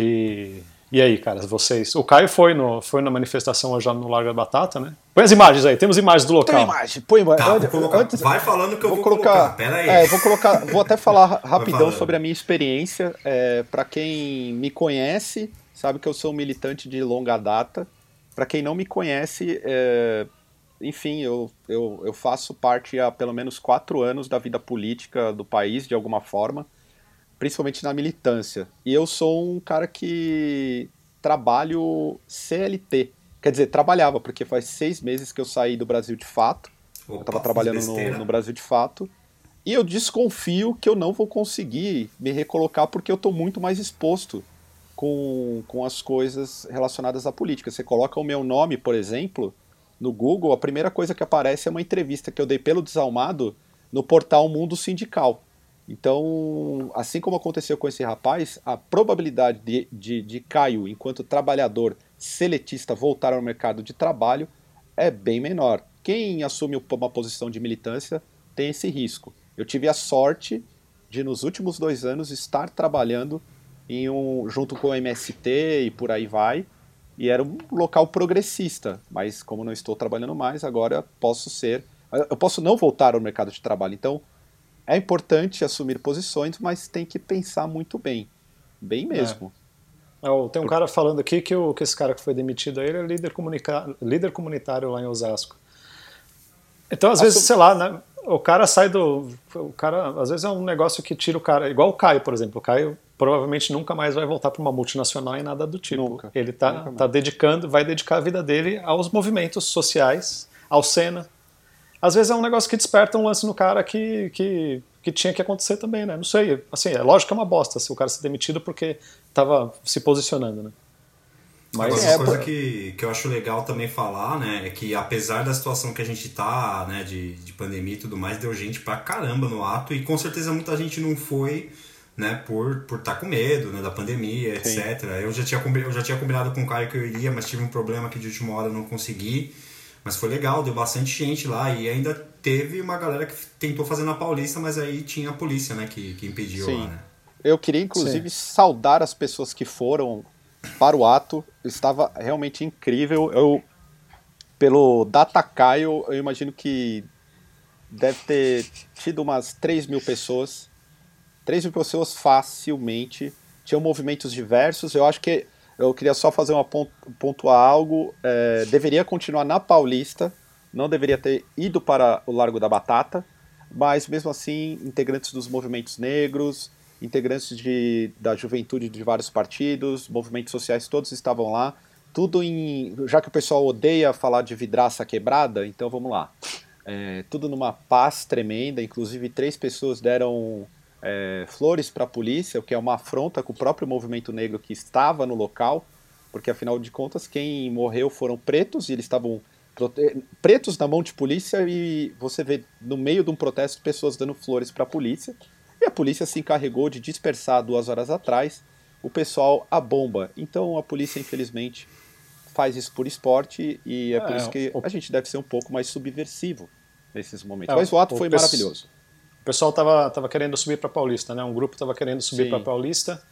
E e aí, cara, vocês. O Caio foi, no, foi na manifestação hoje no Largo da Batata, né? Põe as imagens aí, temos imagens do local. Tem imagem, põe imagem. Tá, vou Antes, Vai falando que eu vou, vou colocar. colocar. Pera aí. É, vou colocar. Vou até falar rapidão sobre a minha experiência. É, para quem me conhece, sabe que eu sou um militante de longa data. Para quem não me conhece, é, enfim, eu, eu, eu faço parte há pelo menos quatro anos da vida política do país, de alguma forma principalmente na militância. E eu sou um cara que trabalho CLT. Quer dizer, trabalhava, porque faz seis meses que eu saí do Brasil de fato. Opa, eu estava trabalhando no, no, Brasil de fato. E eu desconfio que eu não vou conseguir me recolocar porque eu estou muito mais exposto com, com as coisas relacionadas à política. Você coloca o meu nome, por exemplo, no Google, a primeira coisa que aparece é uma entrevista que eu dei pelo Desalmado no portal Mundo Sindical. Então, assim como aconteceu com esse rapaz, a probabilidade de, de, de Caio, enquanto trabalhador seletista, voltar ao mercado de trabalho é bem menor. Quem assume uma posição de militância tem esse risco. Eu tive a sorte de, nos últimos dois anos, estar trabalhando em um, junto com o MST e por aí vai, e era um local progressista, mas como não estou trabalhando mais, agora posso ser. Eu posso não voltar ao mercado de trabalho. Então, é importante assumir posições, mas tem que pensar muito bem. Bem mesmo. É. É, tem um cara falando aqui que, o, que esse cara que foi demitido aí ele é líder, líder comunitário lá em Osasco. Então, às vezes, sei lá, né, o cara sai do. O cara, às vezes, é um negócio que tira o cara. Igual o Caio, por exemplo. O Caio provavelmente nunca mais vai voltar para uma multinacional e nada do tipo. Nunca. Ele está tá dedicando, vai dedicar a vida dele aos movimentos sociais, ao Sena, às vezes é um negócio que desperta um lance no cara que, que, que tinha que acontecer também, né? Não sei. Assim, é lógico que é uma bosta se o cara ser demitido porque estava se posicionando, né? Mas Agora, é, uma coisa que, que eu acho legal também falar, né, é que apesar da situação que a gente tá, né, de, de pandemia e tudo mais, deu gente pra caramba no ato e com certeza muita gente não foi, né, por por estar tá com medo, né, da pandemia, Sim. etc. Eu já tinha eu já tinha combinado com o cara que eu iria, mas tive um problema que de última hora não consegui. Mas foi legal, deu bastante gente lá e ainda teve uma galera que tentou fazer na Paulista, mas aí tinha a polícia, né, que, que impediu Sim. lá, né? Eu queria inclusive Sim. saudar as pessoas que foram para o ato. Estava realmente incrível. Eu pelo Datacaio, eu imagino que deve ter tido umas 3 mil pessoas. 3 mil pessoas facilmente. Tinham movimentos diversos. Eu acho que eu queria só fazer uma pontuar algo. É, deveria continuar na Paulista, não deveria ter ido para o Largo da Batata, mas mesmo assim, integrantes dos movimentos negros, integrantes de, da juventude de vários partidos, movimentos sociais, todos estavam lá. Tudo em. Já que o pessoal odeia falar de vidraça quebrada, então vamos lá. É, tudo numa paz tremenda, inclusive três pessoas deram é, flores para a polícia, o que é uma afronta com o próprio movimento negro que estava no local, porque afinal de contas quem morreu foram pretos e eles estavam pretos na mão de polícia e você vê no meio de um protesto pessoas dando flores para a polícia e a polícia se encarregou de dispersar duas horas atrás o pessoal a bomba. Então a polícia infelizmente faz isso por esporte e é, é por isso que o... a gente deve ser um pouco mais subversivo nesses momentos. É, Mas o ato o foi maravilhoso. O pessoal tava, tava querendo subir para Paulista, né? Um grupo tava querendo subir para Paulista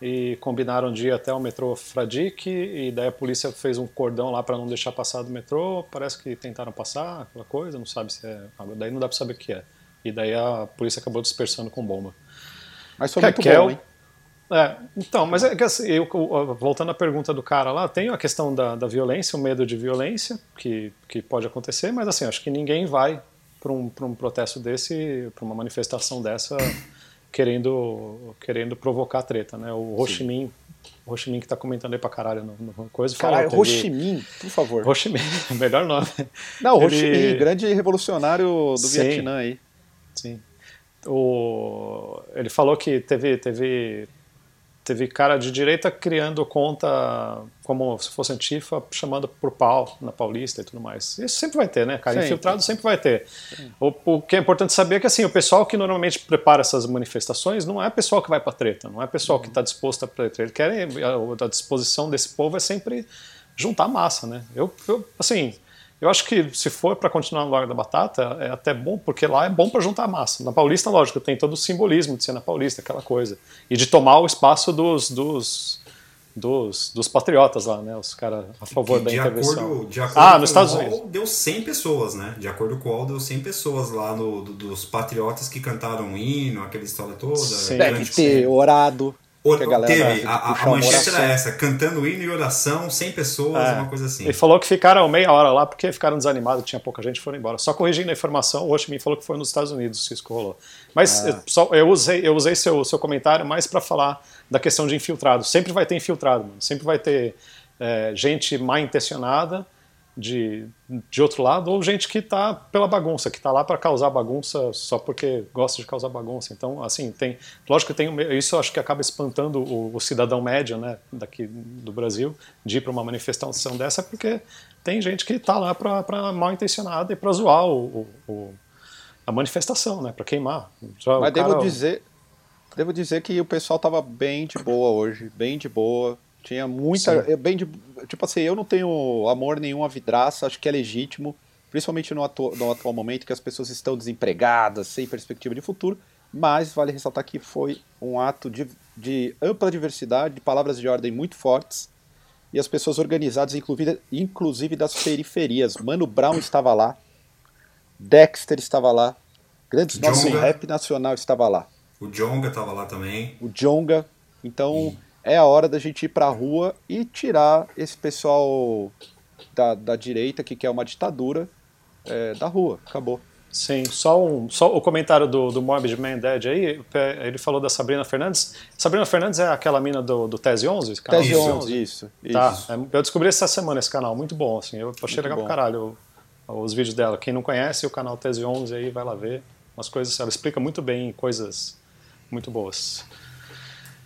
e combinaram de ir até o metrô Fradique e daí a polícia fez um cordão lá para não deixar passar do metrô. Parece que tentaram passar, aquela coisa, não sabe se é. Daí não dá para saber o que é. E daí a polícia acabou dispersando com bomba. Mas foi muito bom, hein? É, então, mas é que assim, eu, voltando à pergunta do cara lá, tem a questão da, da violência, o medo de violência, que, que pode acontecer, mas assim, acho que ninguém vai para um, um protesto desse, para uma manifestação dessa, querendo, querendo provocar treta, né? O Ho Chi Minh, o Ho Chi Minh que está comentando aí para caralho no, no coisa. Caralho, Ho Chi Minh, por favor. Ho Chi Minh, melhor nome. Não, Ho Chi Minh, grande revolucionário do Sim. Vietnã aí. Sim. O, ele falou que teve, teve teve cara de direita criando conta como se fosse antifa, chamando por pau na Paulista e tudo mais. Isso sempre vai ter, né, cara? Sempre. Infiltrado sempre vai ter. O, o que é importante saber é que assim, o pessoal que normalmente prepara essas manifestações não é pessoal que vai pra treta, não é pessoal que está disposto a treta. Ele quer a, a disposição desse povo é sempre juntar massa, né? Eu, eu assim, eu acho que se for para continuar no Largo da Batata, é até bom, porque lá é bom para juntar massa. Na Paulista, lógico, tem todo o simbolismo de ser na Paulista, aquela coisa. E de tomar o espaço dos, dos, dos, dos patriotas lá, né? Os caras a favor da intervenção. acordo, de acordo ah, com nos Estados o Unidos. Deu 100 pessoas, né? De acordo com o UOL, deu 100 pessoas lá no, do- dos patriotas que cantaram o hino, aquela história toda. Sim. Deve grande ter orado. O- que a galera teve, a, a- manchete era essa, cantando hino e oração, 100 pessoas, É. uma coisa assim. Ele falou que ficaram meia hora lá porque ficaram desanimados, tinha pouca gente e foram embora. Só corrigindo a informação, o Oshimi falou que foi nos Estados Unidos que isso rolou. Mas Ah. eh, só, eu usei, eu usei seu, seu comentário mais para falar da questão de infiltrado. Sempre vai ter infiltrado, mano. sempre vai ter eh, gente mal intencionada de, de outro lado, ou gente que tá pela bagunça, que tá lá para causar bagunça só porque gosta de causar bagunça. Então, assim, tem. Lógico que tem. Isso eu acho que acaba espantando o, o cidadão médio, né, daqui do Brasil, de ir para uma manifestação dessa, porque tem gente que tá lá para mal intencionada e para zoar o, o- a manifestação, né, para queimar. Já Mas devo cara- dizer, devo dizer que o pessoal tava bem de boa hoje, bem de boa. Tinha muita, Sim. é bem de, tipo assim, eu não tenho amor nenhum à vidraça, acho que é legítimo, principalmente no, atu- no atual momento que as pessoas estão desempregadas, sem perspectiva de futuro, mas vale ressaltar que foi um ato de, de ampla diversidade, de palavras de ordem muito fortes, e as pessoas organizadas, inclusive, inclusive das periferias. Mano Brown estava lá, Dexter estava lá, grandes nomes do rap nacional estava lá O Jonga tava lá também. o Jonga. Então é a hora da gente ir pra rua e tirar esse pessoal da, da direita que quer uma ditadura é, da rua. Acabou. Sim, só, um, só o comentário do, do Morbid Man Dead aí, ele falou da Sabrina Fernandes. Sabrina Fernandes é aquela mina do, do Tese 11? canal Tese Isso. 11, isso. Tá, isso. é, eu descobri essa semana esse canal, muito bom, assim, eu achei Muito legal bom. pra caralho os vídeos dela. Quem não conhece o canal Tese 11 aí, vai lá ver. Umas coisas, ela explica muito bem coisas muito boas.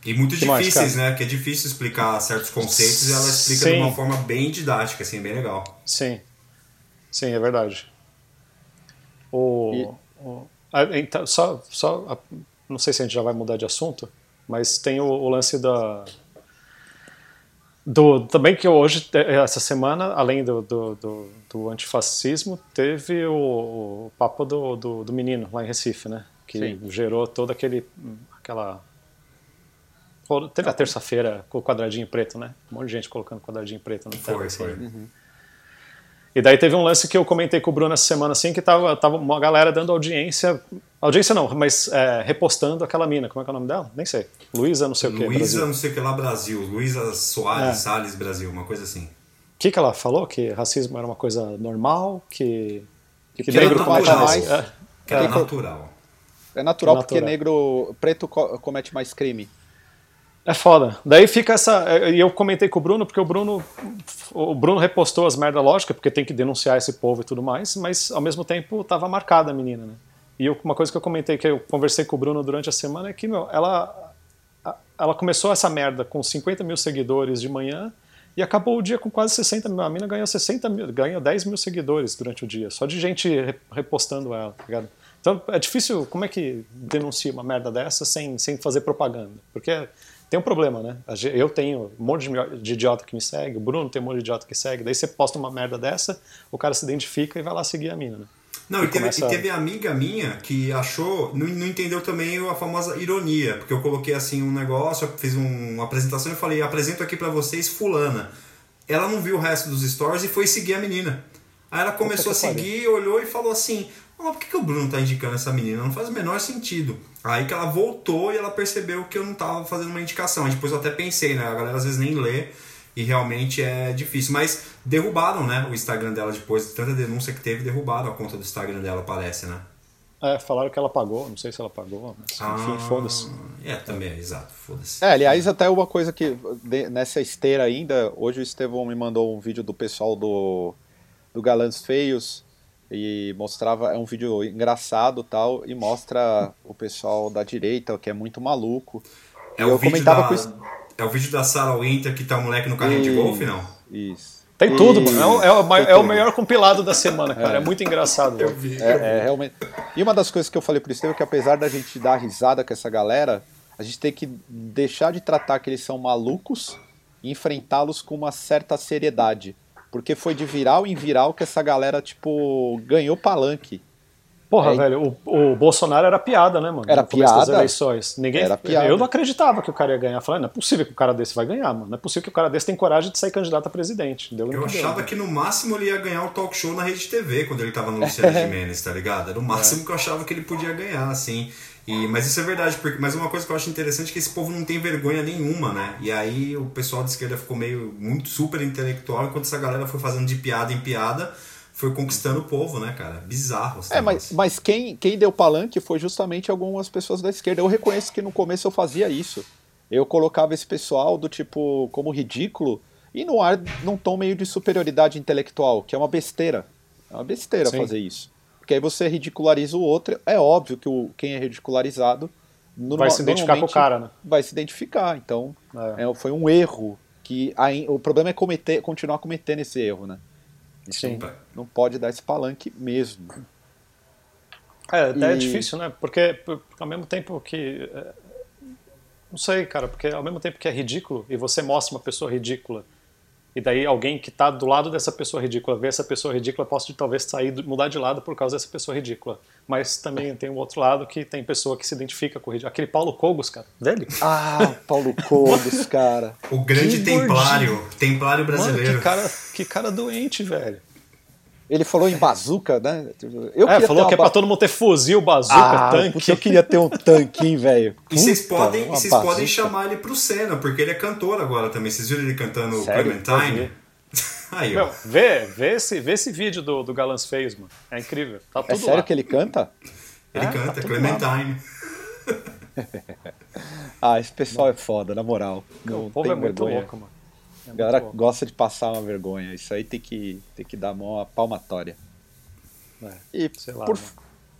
E muito Que mais, difíceis, cara? né? Que é difícil explicar certos conceitos e ela explica Sim. de uma forma bem didática, assim, bem legal. Sim, sim, é verdade. O, o- ah, então, só, só, a- não sei se a gente já vai mudar de assunto, mas tem o, o lance da do também que hoje eh, essa semana, além do, do, do, do antifascismo, teve o, o papo do, do, do menino lá em Recife, né? Que Sim. gerou todo aquele aquela teve a terça-feira com o quadradinho preto, né? Um monte de gente colocando quadradinho preto no tela. Foi, assim. foi. E daí teve um lance que eu comentei com o Bruno essa semana, assim, que tava, tava uma galera dando audiência. Audiência não, mas é, repostando aquela mina. Como é que é o nome dela? Nem sei. Luísa, não sei o que. Luísa, não sei o que lá, Brasil. Luísa Soares, É. Salles, Brasil, uma coisa assim. O que, que ela falou? Que racismo era uma coisa normal, que. Que, Que negro era comete natural. mais. É, Que era co- natural. É natural É porque natural. negro, preto co- comete mais crime. É foda. Daí fica essa. é, E eu comentei com o Bruno, porque o Bruno. O Bruno repostou as merda lógica, porque tem que denunciar esse povo e tudo mais, mas ao mesmo tempo tava marcada a menina, né? E eu- uma coisa que eu comentei, que eu conversei com o Bruno durante a semana, é que, meu, ela, ela começou essa merda com 50 mil seguidores de manhã e acabou o dia com quase 60 mil. A mina ganhou 60 mil, ganhou 10 mil seguidores durante o dia, só de gente re- repostando ela, tá ligado? Então é difícil, como é que denuncia uma merda dessa sem, sem fazer propaganda? Porque tem um problema, né? Eu tenho um monte de idiota que me segue, o Bruno tem um monte de idiota que segue, daí você posta uma merda dessa, o cara se identifica e vai lá seguir a mina, né? Não, e teve, começa- e teve amiga minha que achou, não, não entendeu também a famosa ironia, porque eu coloquei assim um negócio, eu fiz um- uma apresentação e falei, apresento aqui pra vocês fulana. Ela não viu o resto dos stories e foi seguir a menina. Aí ela começou a seguir, olhou e falou assim, "Ah, mas por que, que o Bruno tá indicando essa menina? Não faz o menor sentido. Aí que ela voltou e ela percebeu que eu não tava fazendo uma indicação. Aí depois eu até pensei, né? A galera às vezes nem lê e realmente é difícil. Mas derrubaram, né, o Instagram dela depois de tanta denúncia que teve, derrubaram a conta do Instagram dela, parece, né? É, falaram que ela pagou, não sei se ela pagou, mas enfim, Ah, foda-se. É, também, é, exato, foda-se. É, aliás, até uma coisa que nessa esteira ainda, hoje o Estevão me mandou um vídeo do pessoal do, do Galãs Feios e mostrava, é um vídeo engraçado tal, e mostra o pessoal da direita, que é muito maluco, É eu o, vídeo comentava da, com isso. é o vídeo da Sarah Winter que tá o moleque no carrinho de golfe, não? Isso. Tem tudo, E- mano. É o, é o é o tudo. melhor compilado da semana, cara. É, muito engraçado. velho. É, é, realmente. E uma das coisas que eu falei pro Estevam é que apesar da gente dar risada com essa galera, a gente tem que deixar de tratar que eles são malucos e enfrentá-los com uma certa seriedade. Porque foi de viral em viral que essa galera, tipo, ganhou palanque. Porra, É. velho, o, o Bolsonaro era piada, né, mano? Era das piada. eleições. Ninguém, Era piada. Eu não acreditava que o cara ia ganhar. Falei, não é possível que o cara desse vai ganhar, mano. Não é possível que o cara desse tem coragem de sair candidato a presidente. Deu Eu deu, achava que no máximo ele ia ganhar o talk show na Rede TV quando ele tava no Luciano Gimenez, tá ligado? Era o máximo que eu achava que ele podia ganhar, assim. E, mas isso é verdade, porque, mas uma coisa que eu acho interessante é que esse povo não tem vergonha nenhuma, né? E aí o pessoal de esquerda ficou meio muito super intelectual, enquanto essa galera foi fazendo de piada em piada, foi conquistando o povo, né, cara? Bizarro. esse É, mas, mas quem, quem deu palanque foi justamente algumas pessoas da esquerda. Eu reconheço que no começo eu fazia isso. Eu colocava esse pessoal do tipo como ridículo e no ar num tom meio de superioridade intelectual, que é uma besteira. É uma besteira Sim. fazer isso. Porque aí você ridiculariza o outro. É óbvio que o, quem é ridicularizado norma- Vai se identificar com o cara, né? Vai se identificar. Então, É. é, foi um erro. que O problema é cometer, continuar cometendo esse erro, né? Sim. Não pode dar esse palanque mesmo. É, até é E- difícil, né? Porque, porque ao mesmo tempo que. é, Não sei, cara, porque ao mesmo tempo que é ridículo e você mostra uma pessoa ridícula, e daí alguém que tá do lado dessa pessoa ridícula vê essa pessoa ridícula, pode talvez sair, mudar de lado por causa dessa pessoa ridícula. Mas também tem um outro lado que tem pessoa que se identifica com o ridículo. Aquele Paulo Cogos, cara, dele. Ah, Paulo Cogos, cara. O grande Que templário, templário Mano, brasileiro. que cara, que cara doente, velho. Ele falou em bazuca, né? Eu é, falou que é uma pra ba- todo mundo ter fuzil, bazuca, ah, tanque. putz, eu queria ter um tanquinho, velho. E vocês Puta, podem, e vocês podem chamar ele pro Senna, porque ele é cantor agora também. Vocês viram ele cantando Sério? Clementine? Aí, ó. Meu, vê, vê, esse, vê esse vídeo do, do Galãs Feios, mano. É incrível. Tá É tudo sério lá. que ele canta? Ele É, canta tá Clementine. Ah, esse pessoal é foda, na moral. Não o povo tem é muito vergonha. louco, mano. É A muito galera gosta de passar uma vergonha. Isso aí tem que, tem que dar mão à palmatória. É, E sei lá, por... né?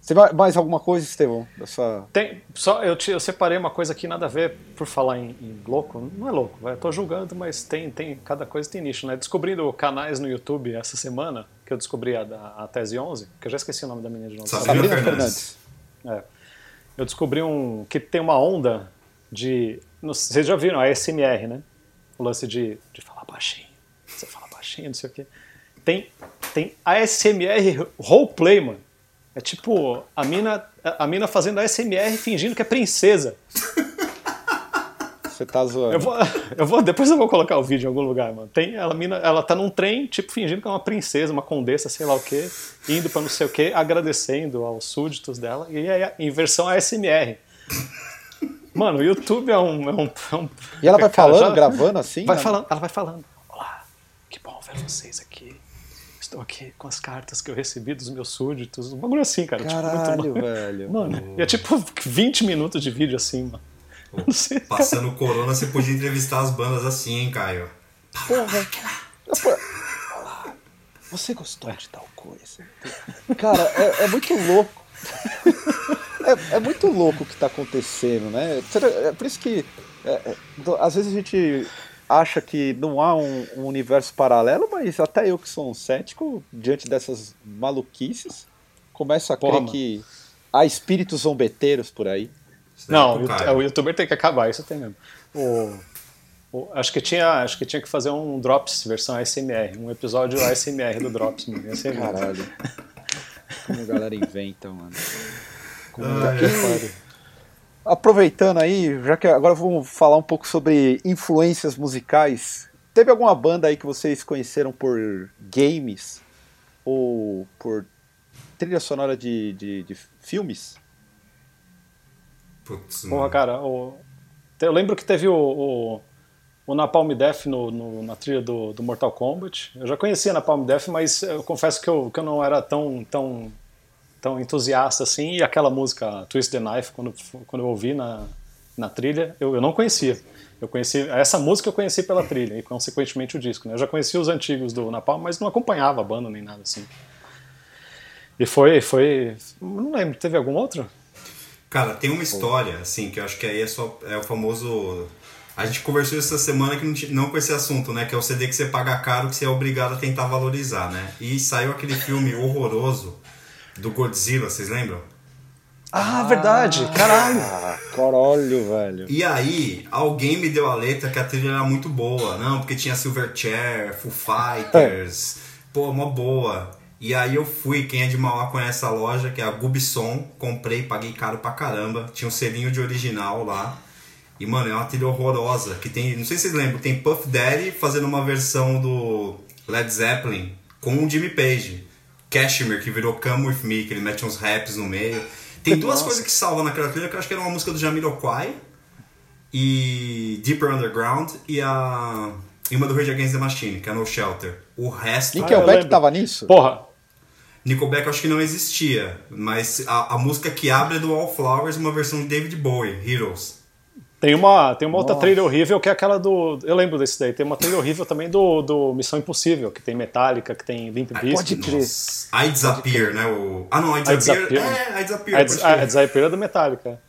Você vai mais alguma coisa, Estevão? Da sua... Tem, só, eu, te- eu separei uma coisa aqui, nada a ver por falar em, em louco. Não é louco, vai, eu tô julgando, mas tem, tem, cada coisa tem nicho, né? Descobrindo canais no YouTube essa semana, que eu descobri a, da- a Tese 11, que eu já esqueci o nome da menina de novo. Sabrina Sabrina Fernandes. Fernandes. É. Eu descobri um que tem uma onda de. não Vocês já viram a SMR, né? O lance de, de falar baixinho. Você fala baixinho, não sei o quê. Tem, tem ASMR roleplay, mano. É tipo a mina, a mina fazendo ASMR fingindo que é princesa. Você tá zoando. Eu vou, eu vou, depois eu vou colocar o vídeo em algum lugar, mano. Tem ela, mina, ela tá num trem, tipo, fingindo que é uma princesa, uma condessa, sei lá o quê, indo pra não sei o quê, agradecendo aos súditos dela, e aí, em versão ASMR. Mano, o YouTube é um. É um, é um- E ela vai falando, já- gravando assim? Vai né? falando, ela vai falando. Olá, que bom ver vocês aqui. Estou aqui com as cartas que eu recebi dos meus súditos. Um bagulho assim, cara. tipo, muito Caralho, velho. Mano, e é tipo 20 minutos de vídeo assim, mano. Não sei. Passando o corona, você podia entrevistar as bandas assim, hein, Caio? Porra. Olá. Você gostou de tal coisa? Cara, é, é muito louco. É, é muito louco o que tá acontecendo, né? É por isso que é, é, às vezes a gente acha que não há um, um universo paralelo, mas até eu que sou um cético, diante dessas maluquices, começo a Porra, crer mano. que há espíritos zombeteiros por aí. Não, o, é, o youtuber tem que acabar, isso tem mesmo. O, o- acho, que tinha, acho que tinha que fazer um Drops versão ASMR, um episódio ASMR do Drops, mano. Ia ser. Caralho. Como a galera inventa, mano. Ai, que pariu. Aproveitando aí, já que agora vamos falar um pouco sobre influências musicais. Teve alguma banda aí que vocês conheceram por games ou por trilha sonora de, de, de filmes? Putz, Porra, mano. cara, o- eu lembro que teve o, o, o Napalm Death no, no- na trilha do, do Mortal Kombat. Eu já conhecia Napalm Death, mas eu confesso que eu, que eu não era tão, tão, tão entusiasta assim. E aquela música Twist the Knife, quando, quando eu ouvi na, na trilha, eu, eu não conhecia. Eu conheci essa música eu conheci pela trilha e consequentemente o disco. Né? Eu já conhecia os antigos do Napalm, mas não acompanhava a banda nem nada assim. E foi, foi, não lembro, teve algum outro? Cara, tem uma história, assim, que eu acho que aí é só. É o famoso. A gente conversou essa semana que não, não com esse assunto, né? Que é o CD que você paga caro que você é obrigado a tentar valorizar, né? E saiu aquele filme horroroso do Godzilla, vocês lembram? Ah, verdade. Caralho. Ah, caralho, velho. E aí, alguém me deu a letra que a trilha era muito boa. Não, porque tinha Silverchair, Foo Fighters. Pô, mó boa. E aí eu fui, quem é de Mauá conhece a loja, que é a Gubson. Comprei, paguei caro pra caramba. Tinha um selinho de original lá. E, mano, é uma trilha horrorosa. Que tem, não sei se vocês lembram, tem Puff Daddy fazendo uma versão do Led Zeppelin com o Jimmy Page. Cashmere, que virou Come With Me, que ele mete uns raps no meio. Tem duas Nossa. coisas que salvam naquela trilha, que eu acho que era uma música do Jamiroquai e Deeper Underground e a e uma do Rage Against the Machine, que é No Shelter. O resto, Ah, Nickelback lembro. tava nisso? Porra, Nickelback eu acho que não existia, mas a, a música que abre é do Wallflowers, uma versão de David Bowie, Heroes. Tem uma, tem uma outra trilha horrível que é aquela do. Eu lembro desse daí. Tem uma trilha horrível também do, do Missão Impossível, que tem Metallica, que tem Limp pode Bizkit. crer. I Disappear, né? O... Ah não, I I Disappear. Disappear. É, I Disappear. A pode Des- a crer. Desappear é do Metallica.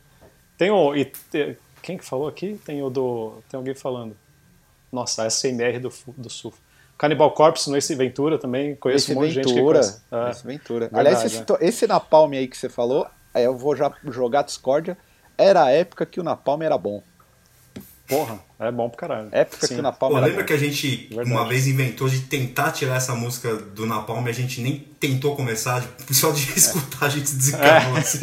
Tem o. e te- quem que falou aqui? Tem o do. Tem alguém falando. Nossa, a SMR do, do Sul. Cannibal Corpse no Ace Ventura também. Conheço Esse um monte de gente que Ventura. conhece. É. Esse Ventura. Verdade, Aliás, esse, é. esse Napalm aí que você falou, é, eu vou já jogar discórdia. Era a época que o Napalm era bom. Porra, é bom pro caralho. Época Sim. que o Napalm Pô, era lembra bom. que a gente Verdade. uma vez inventou de tentar tirar essa música do Napalm e a gente nem tentou começar, de- só de escutar a gente se desencanou assim.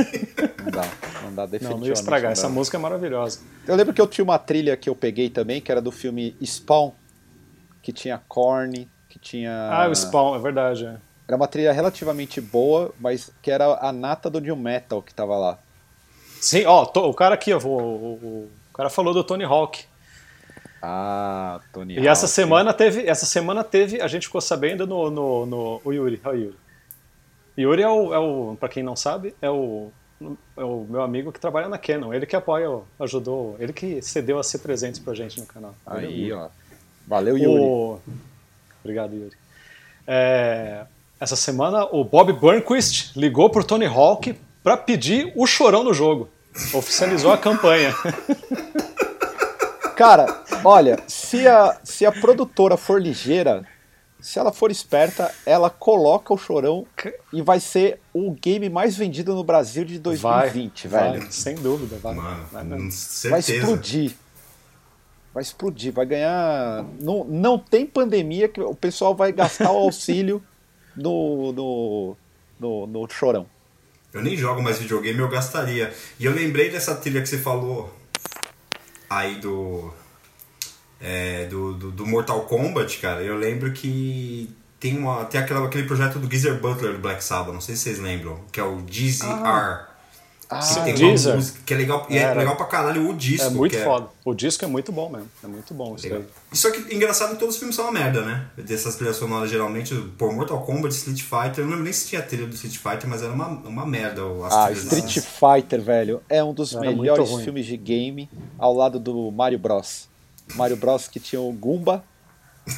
Não dá, não dá Não, definitivamente. não ia estragar. não Essa música é maravilhosa. Eu lembro que eu tinha uma trilha que eu peguei também, que era do filme Spawn, que tinha Korn, que tinha... Ah, o Spawn, é verdade. é. Era uma trilha relativamente boa, mas que era a nata do New Metal que tava lá. Sim, ó, to- o cara aqui, ó, o, o- o cara falou do Tony Hawk. Ah, Tony E essa Hawk. semana teve, essa semana teve, a gente ficou sabendo no, no, no o Yuri, ó, o Yuri. Yuri é o, é o para quem não sabe, é o, é o meu amigo que trabalha na Canon. Ele que apoia, ajudou, ele que cedeu a ser presentes pra gente no canal. Aí, ó. Valeu, Yuri. O... Obrigado, Yuri. É, Essa semana o Bob Burnquist ligou pro Tony Hawk pra pedir o chorão no jogo. Oficializou a campanha. Cara, olha, se a, se a produtora for ligeira, se ela for esperta, ela coloca o chorão e vai ser o game mais vendido no Brasil de 2020, vai, velho. vai, sem dúvida, vai. Mano, vai Vai explodir. Vai explodir, vai ganhar. Não, não tem pandemia que o pessoal vai gastar o auxílio no, no, no, no chorão. Eu nem jogo mais videogame, eu gastaria. E eu lembrei dessa trilha que você falou aí do. é, do, do, do Mortal Kombat, cara. Eu lembro que tem, uma, tem aquela, aquele projeto do Geezer Butler do Black Sabbath, não sei se vocês lembram, que é o GZR. Ah, que tem Geezer. uma música que é legal, e é legal pra caralho o disco. É muito que foda. O disco é muito bom mesmo. É muito bom isso aí. Isso aqui, engraçado que todos os filmes são uma merda, né? Dessas trilhas sonoras, geralmente, por Mortal Kombat, Street Fighter, eu não lembro nem se tinha trilha do Street Fighter, mas era uma, uma merda as Ah, Street. Fighter, velho, é um dos Era melhores filmes de game ao lado do Mario Bros. Mario Bros que tinha o Goomba,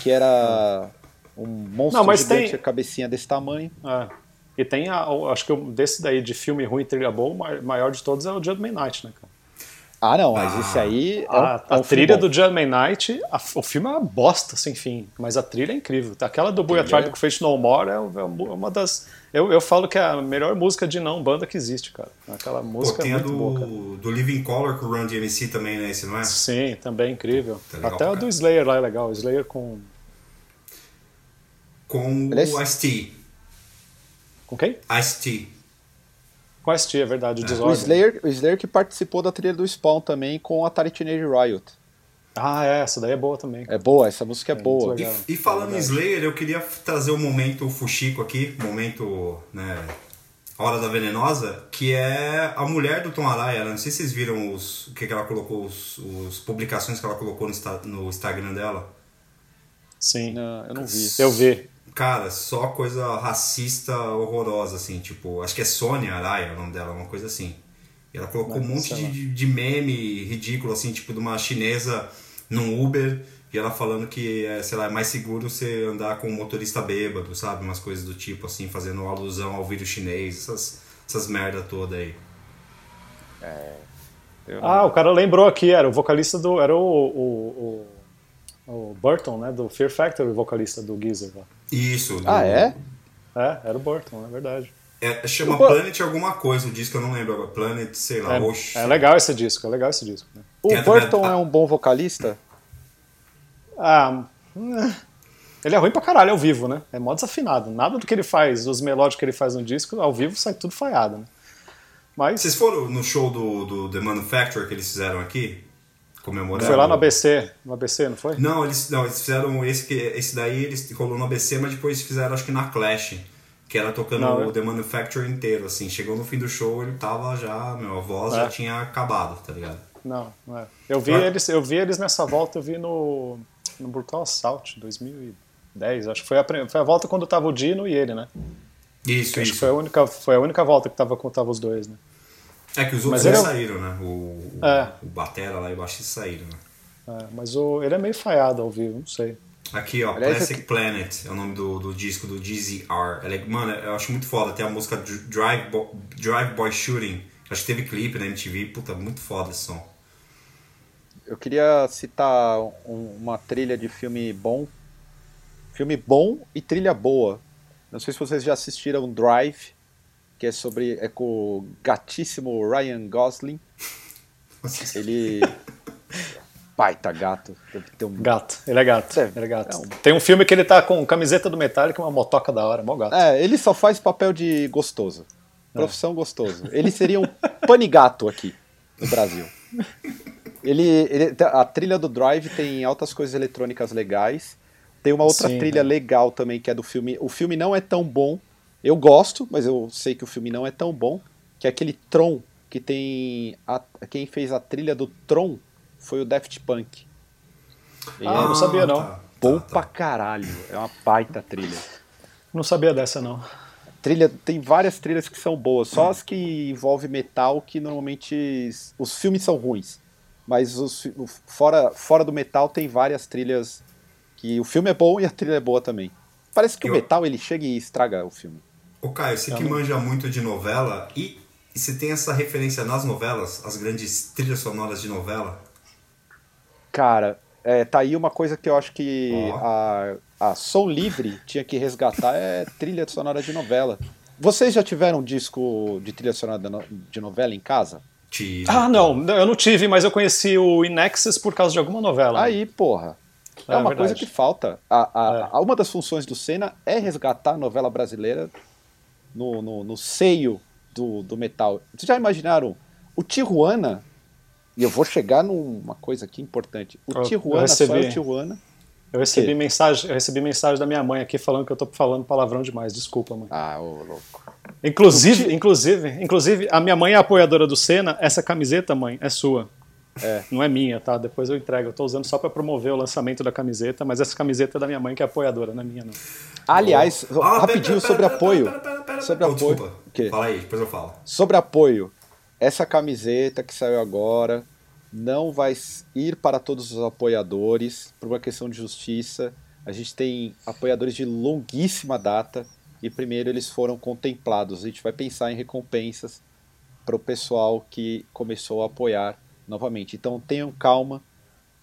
que era um monstro Não, mas gigante, tem- a cabecinha desse tamanho. É. E tem, a, acho que desse daí de filme ruim, trilha boa, o ma- maior de todos é o Judgment Night, né, cara? Ah, não, mas esse aí é um, A, é a um trilha bom. do Judgment Night, a- o filme é uma bosta sem fim, mas a trilha é incrível. Aquela do Boya Trilha Tribe com Fate No More é, é uma das. Eu, eu falo que é a melhor música de não banda que existe, cara. Aquela Pô, música é tem a muito boa, cara. do, do Living Color com o Run DMC também, né? Esse, não é? Sim, também é incrível. Tá legal Até pra o do. Slayer lá é legal. O Slayer com. Com o Ice-T. Com quem? Ice-T. Com a ST, é verdade, o O Desordem. Slayer, o Slayer que participou da trilha do Spawn também com a Atari Teenage Riot. Ah, é, essa daí é boa também. É boa, essa música é, É, boa. E, e falando É em. Slayer, eu queria trazer o momento Fuxico aqui, momento, né, Hora da Venenosa, que é a mulher do Tom Araya. Não sei se vocês viram os, o que, que ela colocou, os, os publicações que ela colocou no, no Instagram dela. Sim. Não, eu não vi. Eu vi. Cara, só coisa racista horrorosa, assim, tipo, acho que é Sônia Araya o nome dela, uma coisa assim. E ela colocou um Mas, monte de, de meme ridículo, assim, tipo, de uma chinesa num Uber, e ela falando que, é, sei lá, é mais seguro você andar com um motorista bêbado, sabe? Umas coisas do tipo, assim, fazendo alusão ao vírus chinês, essas, essas merda toda aí. Ah, o cara lembrou aqui, era o vocalista do. Era o, o, o, o Burton, né? Do Fear Factory, o vocalista do Geezer. lá. Isso. do- Ah, é? É, era o Burton, é verdade. É, chama Opa. Planet alguma coisa, o disco eu não lembro agora. Planet, sei lá, oxe. É, é legal esse disco, é legal esse disco. né? O Tem Burton é um bom vocalista? Ah, hum, ele é ruim pra caralho ao vivo, né? É mó desafinado. Nada do que ele faz, os melódicos que ele faz no disco, ao vivo sai tudo falhado, né? Mas Vocês foram no show do, do The Manufacturer que eles fizeram aqui? Foi lá no ABC, no ABC, não foi? Não, eles, não, eles fizeram esse, que, esse daí, eles rolou no ABC, mas depois fizeram acho que na Clash. Que era tocando Não, o é. The Manufacturer inteiro, assim. Chegou no fim do show, ele tava já, meu, a voz É. já tinha acabado, tá ligado? Não, não é. Eu vi, eles, eu vi eles nessa volta, eu vi no, no Brutal Assault, 2010. Acho que foi a, foi a volta quando tava o Dino e ele, né? Isso, Acho que isso. foi a única, foi a única volta que tava, tava os dois, né? É que os outros ele é saíram, né? O, É. o Batera lá e o baixista saíram, né? É, mas o, ele é meio falhado ao vivo, não sei. Aqui, ó, Aliás, Plastic aqui- Planet é o nome do, do disco do GZR. Ele é- mano, eu acho muito foda. Tem a música Dr- Drive, Bo- Drive Boy Shooting. Acho que teve clipe na MTV. Puta, muito foda esse som. Eu queria citar um- uma trilha de filme bom. Filme bom e trilha boa. Não sei se vocês já assistiram Drive, que é sobre. é com o gatíssimo Ryan Gosling. Ele. Baita gato. Ter um Gato, ele é gato. É, ele é gato. é um- Tem um filme que ele tá com camiseta do Metallica e uma motoca da hora, mó gato. É, ele só faz papel de gostoso. Profissão gostoso. Ele seria um panigato aqui no Brasil. Ele, ele- a trilha do Drive tem altas coisas eletrônicas legais. Tem uma outra Sim, trilha né? legal também que é do filme. O filme não é tão bom. Eu gosto, mas eu sei que o filme não é tão bom. Que é aquele Tron que tem a- quem fez a trilha do Tron foi o Daft Punk. Ele Ah, é não sabia, não. tá, bom tá, pra tá. caralho. É uma baita trilha. Não sabia dessa, não. trilha tem várias trilhas que são boas, só as que envolvem metal que normalmente os filmes são ruins. Mas os, fora, fora do metal tem várias trilhas que o filme é bom e a trilha é boa também. Parece que Eu- o metal ele chega e estraga o filme. Ô Caio, você que manja muito de novela e, e você tem essa referência nas novelas, as grandes trilhas sonoras de novela? Cara, é, tá aí uma coisa que eu acho que Ó. a, a Som Livre tinha que resgatar é trilha sonora de novela. Vocês já tiveram um disco de trilha sonora de novela em casa? Te... Ah, não, eu não tive, mas eu conheci o Inexus por causa de alguma novela. Aí, porra. É, É uma verdade. coisa que falta. A, a- É. a- uma das funções do Senna é resgatar a novela brasileira no, no, no seio do, do metal. Vocês já imaginaram? O Tijuana, e eu vou chegar numa coisa aqui importante. O Eu- eu Tijuana só é recebi. o Tijuana. Eu recebi mensagem, eu recebi mensagem da minha mãe aqui falando que eu tô falando palavrão demais. Desculpa, mãe. Ah, ô louco. Inclusive, inclusive, inclusive, a minha mãe é apoiadora do Senna. Essa camiseta, mãe, é sua. É. Não é minha, tá? Depois eu entrego. Eu tô usando só pra promover o lançamento da camiseta, mas essa camiseta é da minha mãe que é apoiadora, não é minha, não. Aliás, Ah, pera, rapidinho pera, sobre pera, apoio. Sobre. Oh, apoio. desculpa. O quê? Fala aí, depois eu falo. Sobre apoio, essa camiseta que saiu agora não vai ir para todos os apoiadores por uma questão de justiça. A gente tem apoiadores de longuíssima data e primeiro eles foram contemplados. A gente vai pensar em recompensas para o pessoal que começou a apoiar novamente. Então tenham calma,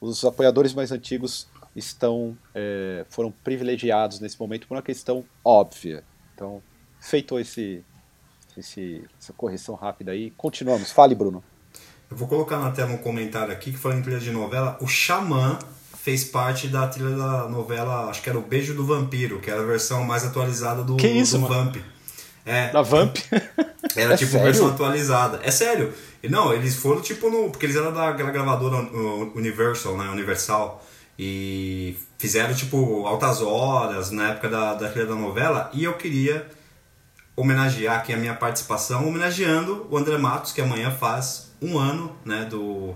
os apoiadores mais antigos estão é, foram privilegiados nesse momento por uma questão óbvia. Então, feito esse, esse- essa correção rápida aí, continuamos. Fale, Bruno. Eu vou colocar na tela um comentário aqui que falando em trilha de novela, o Xamã fez parte da trilha da novela, acho que era o Beijo do Vampiro, que era a versão mais atualizada do, Que isso, do? Vamp. É, Da Vamp. era É tipo sério? versão atualizada. É sério. E Não, eles foram tipo no. Porque eles eram daquela gravadora uh, Universal, né? Universal. E fizeram tipo altas horas na época da, da trilha da novela. E eu queria homenagear aqui a minha participação, homenageando o André Matos, que amanhã faz um ano, né? Do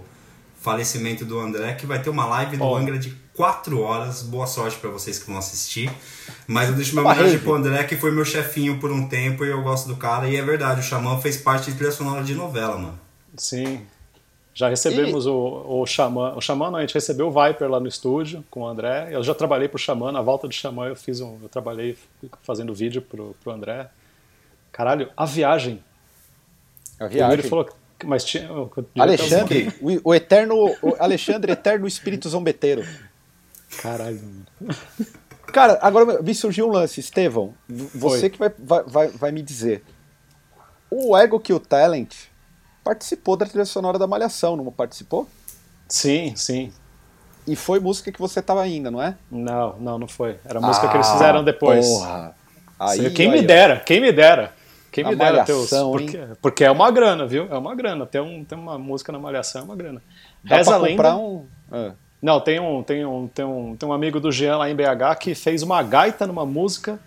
falecimento do André, que vai ter uma live do. Angra de 4 horas. Boa sorte pra vocês que vão assistir. Mas eu deixo meu Uma homenagem pro André, que foi meu chefinho por um tempo e eu gosto do cara. E é verdade, o Xamã fez parte de trilha sonora de novela, mano. Sim. Já recebemos o, o Xamã. O Xamã, não, a gente recebeu o Viper lá no estúdio com o André. Eu já trabalhei pro Xamã, na volta do Xamã eu fiz um. Eu trabalhei fazendo vídeo pro, pro André. Caralho, a viagem. A viagem. falou, Mas tinha. Alexandre, o, o eterno. O Alexandre, eterno espírito zombeteiro. Caralho. mano. Cara, agora me surgiu um lance, Estevão. Você que vai, vai, vai, me dizer. O Ego Kill Talent participou da trilha sonora da Malhação, não participou? Sim, sim. E foi música que você tava ainda, não é? Não, não, não foi. Era música que eles fizeram depois. Ah, Porra. Aí, quem me aí, ó. dera, quem me dera. Quem me dera. Malhação, Porque, porque é uma grana, viu? É uma grana. Ter, um, ter uma música na Malhação é uma grana. Dá Reza pra lenda. comprar um. Ah, Não, tem um, tem, um, tem, um, tem um amigo do Jean lá em BH que fez uma gaita numa música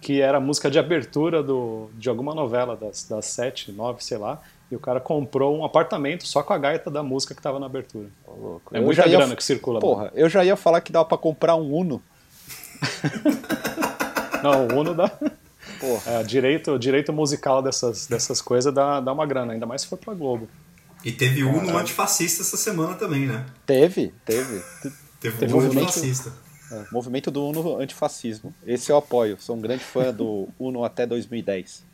que era a música de abertura do, de alguma novela das, das sete, nove, sei lá. E o cara comprou um apartamento só com a gaita da música que estava na abertura. louco. É Eu muita já ia- grana que circula. Porra, eu já ia falar que dava pra comprar um Uno. Não, o Uno dá. Porra. É, direito, direito musical dessas, dessas coisas dá, dá uma grana, ainda mais se for pra Globo. E teve Uno antifascista essa semana também, né? Teve, teve. Teve, Teve Uno movimento- antifascista. É, movimento do Uno antifascismo. Esse eu apoio. Sou um grande fã do Uno até 2010.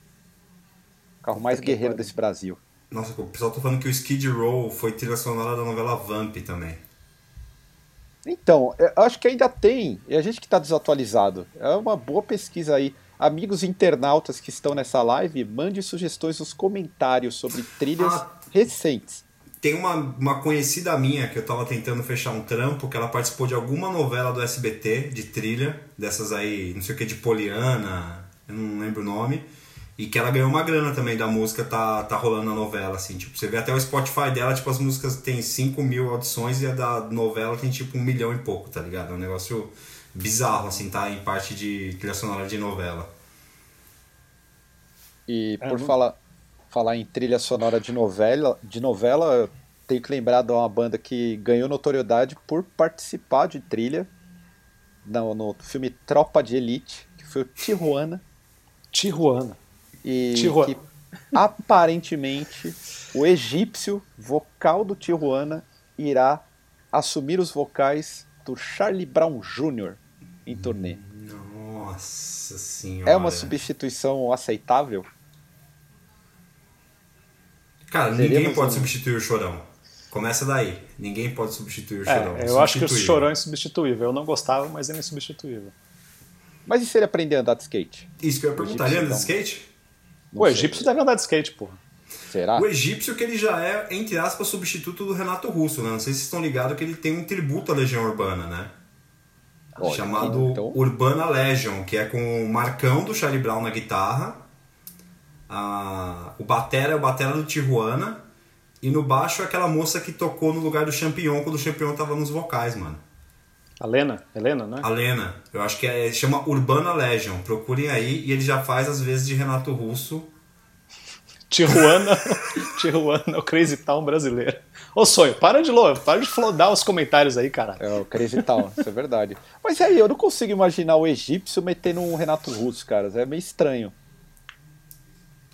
O carro mais guerreiro desse Brasil. Nossa, o pessoal tá falando que o Skid Row foi trilha sonora da novela Vamp também. Então, eu acho que ainda tem. E a gente que está desatualizado. É uma boa pesquisa aí. Amigos internautas que estão nessa live, mande sugestões nos comentários sobre trilhas Ah. recentes. Tem uma, uma conhecida minha que eu tava tentando fechar um trampo, que ela participou de alguma novela do SBT, de trilha, dessas aí, não sei o que, de Poliana, eu não lembro o nome, e que ela ganhou uma grana também da música, tá, tá rolando na novela, assim, tipo, você vê até o Spotify dela, tipo, as músicas tem 5 mil audições e a da novela tem tipo um milhão e pouco, tá ligado? É um negócio bizarro, assim, tá em parte de trilha sonora de novela. E É, por não- falar, falar em trilha sonora de novela, de novela, eu tenho que lembrar de uma banda que ganhou notoriedade por participar de trilha no, no filme Tropa de Elite, que foi o Tijuana. Tijuana. E Tijuana. que aparentemente o egípcio vocal do Tijuana irá assumir os vocais do Charlie Brown Jr. em turnê. Nossa senhora. É uma substituição aceitável? Cara, Seria ninguém pode um- substituir o Chorão. Começa daí. Ninguém pode substituir o Chorão. É, eu acho que o. Chorão é insubstituível. Eu não gostava, mas ele é insubstituível. Mas e se ele aprender a andar de skate? Isso que eu ia perguntar. Ele anda de skate? Não o sei. egípcio deve andar de skate, porra. Será? O egípcio que ele já é, entre aspas, substituto do Renato Russo, né? Não sei se vocês estão ligados que ele tem um tributo à Legião Urbana, né? Olha, chamado então- Urbana Legion, que é com o Marcão do Charlie Brown na guitarra, a- o batera é o batera do Tijuana, e no baixo é aquela moça que tocou no lugar do Champignon quando o Champignon tava nos vocais, mano. A Lena, Helena, né? A Lena, eu acho que é, chama Urbana Legion, procurem aí, e ele já faz às vezes de Renato Russo. Tijuana, Tijuana o Crazy Town brasileiro. Ô sonho, para de louco, para de flodar os comentários aí, caralho. É o Crazy Town, isso é verdade. Mas aí, eu não consigo imaginar o egípcio metendo um Renato Russo, cara. É meio estranho.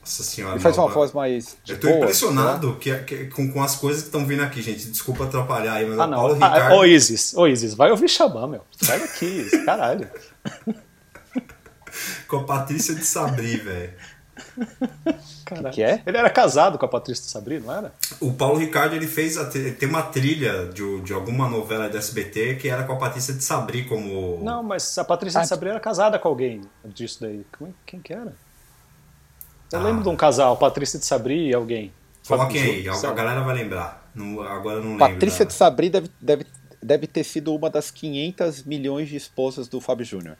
Nossa senhora. Ele faz uma não, voz mais. Eu tô boa, impressionado que, que- com, com as coisas que estão vindo aqui, gente. Desculpa atrapalhar aí, mas Ah, o Paulo não. Ah, Ricardo. ô Isis, ô Isis, vai ouvir Xamã, meu. Sai daqui, Isis, caralho. Com a Patrícia de Sabri, velho. caralho. que é? Ele era casado com a Patrícia Sabri, não era? O Paulo Ricardo ele fez a, tri- tem uma trilha de, de alguma novela do SBT que era com a Patrícia de Sabri como. Não, mas a Patrícia Ah, Sabri era casada com alguém disso daí. Como é- Quem que era? Eu Ah. lembro de um casal, Patrícia de Sabri e alguém. Coloquem aí, a, galera vai lembrar. Não- agora eu não lembro. Patrícia da- de Sabri deve, deve, deve ter sido uma das 500 milhões de esposas do Fábio Júnior.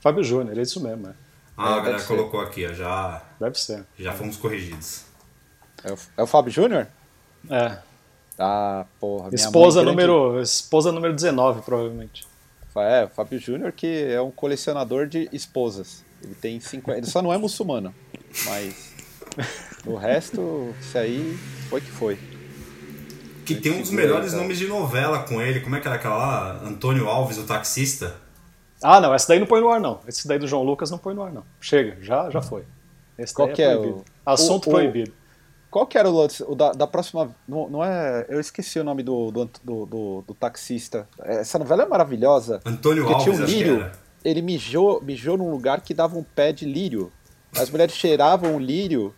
Fábio Júnior, é isso mesmo, é. Ah, É, a galera ser. colocou aqui, ó, já, Deve ser. já fomos corrigidos. É o, é o Fábio Júnior? É. Ah, porra. Esposa número, esposa número 19, provavelmente. É, o Fábio Júnior que é um colecionador de esposas. Ele tem 50. Ele só não é muçulmano. Mas. O resto, isso aí foi que foi. Que tem um dos melhores nomes de novela com ele. Como é que era aquela lá? Antônio Alves, o taxista. Ah, não, essa daí não põe no ar, não. Esse daí do João Lucas não põe no ar, não. Chega, já, já foi. Esse Qual daí que é proibido. o- Assunto o- o- proibido. Qual que era o lance? O da, da próxima. Não, não é. Eu esqueci o nome do, do, do, do- do taxista. Essa novela é maravilhosa. Antônio Porque tinha Alves, um acho que lírio. Ele mijou, mijou num lugar que dava um pé de lírio. As mulheres cheiravam o lírio.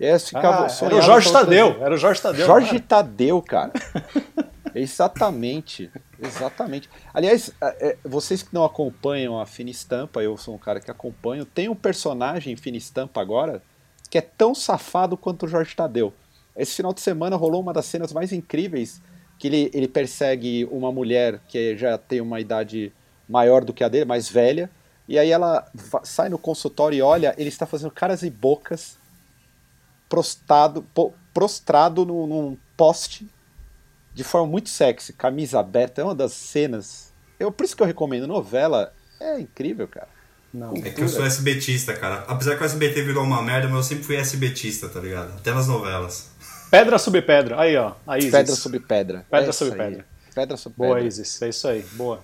E aí você ficava Ah, era o Jorge Tadeu. Era o Jorge Tadeu. Jorge né? Tadeu, cara. exatamente, exatamente. Aliás, é, é, vocês que não acompanham a Fina Estampa, eu sou um cara que acompanho, tem um personagem em Fina Estampa agora que é tão safado quanto o Jorge Tadeu. Esse final de semana rolou uma das cenas mais incríveis que ele, ele persegue uma mulher que já tem uma idade maior do que a dele, mais velha, e aí ela sai no consultório e olha, ele está fazendo caras e bocas prostado, prostrado no- num poste de forma muito sexy, camisa aberta, é uma das cenas. Eu, por isso que eu recomendo novela, é incrível, cara. Não. É que eu sou SBTista, cara. Apesar que o SBT virou uma merda, mas eu sempre fui SBTista, tá ligado? Até nas novelas. Pedra sobre pedra. Aí, ó. A Isis. Pedra sobre pedra. Pedra É sobre aí. pedra. Pedra sobre Boa, pedra. Isis. É isso aí. Boa.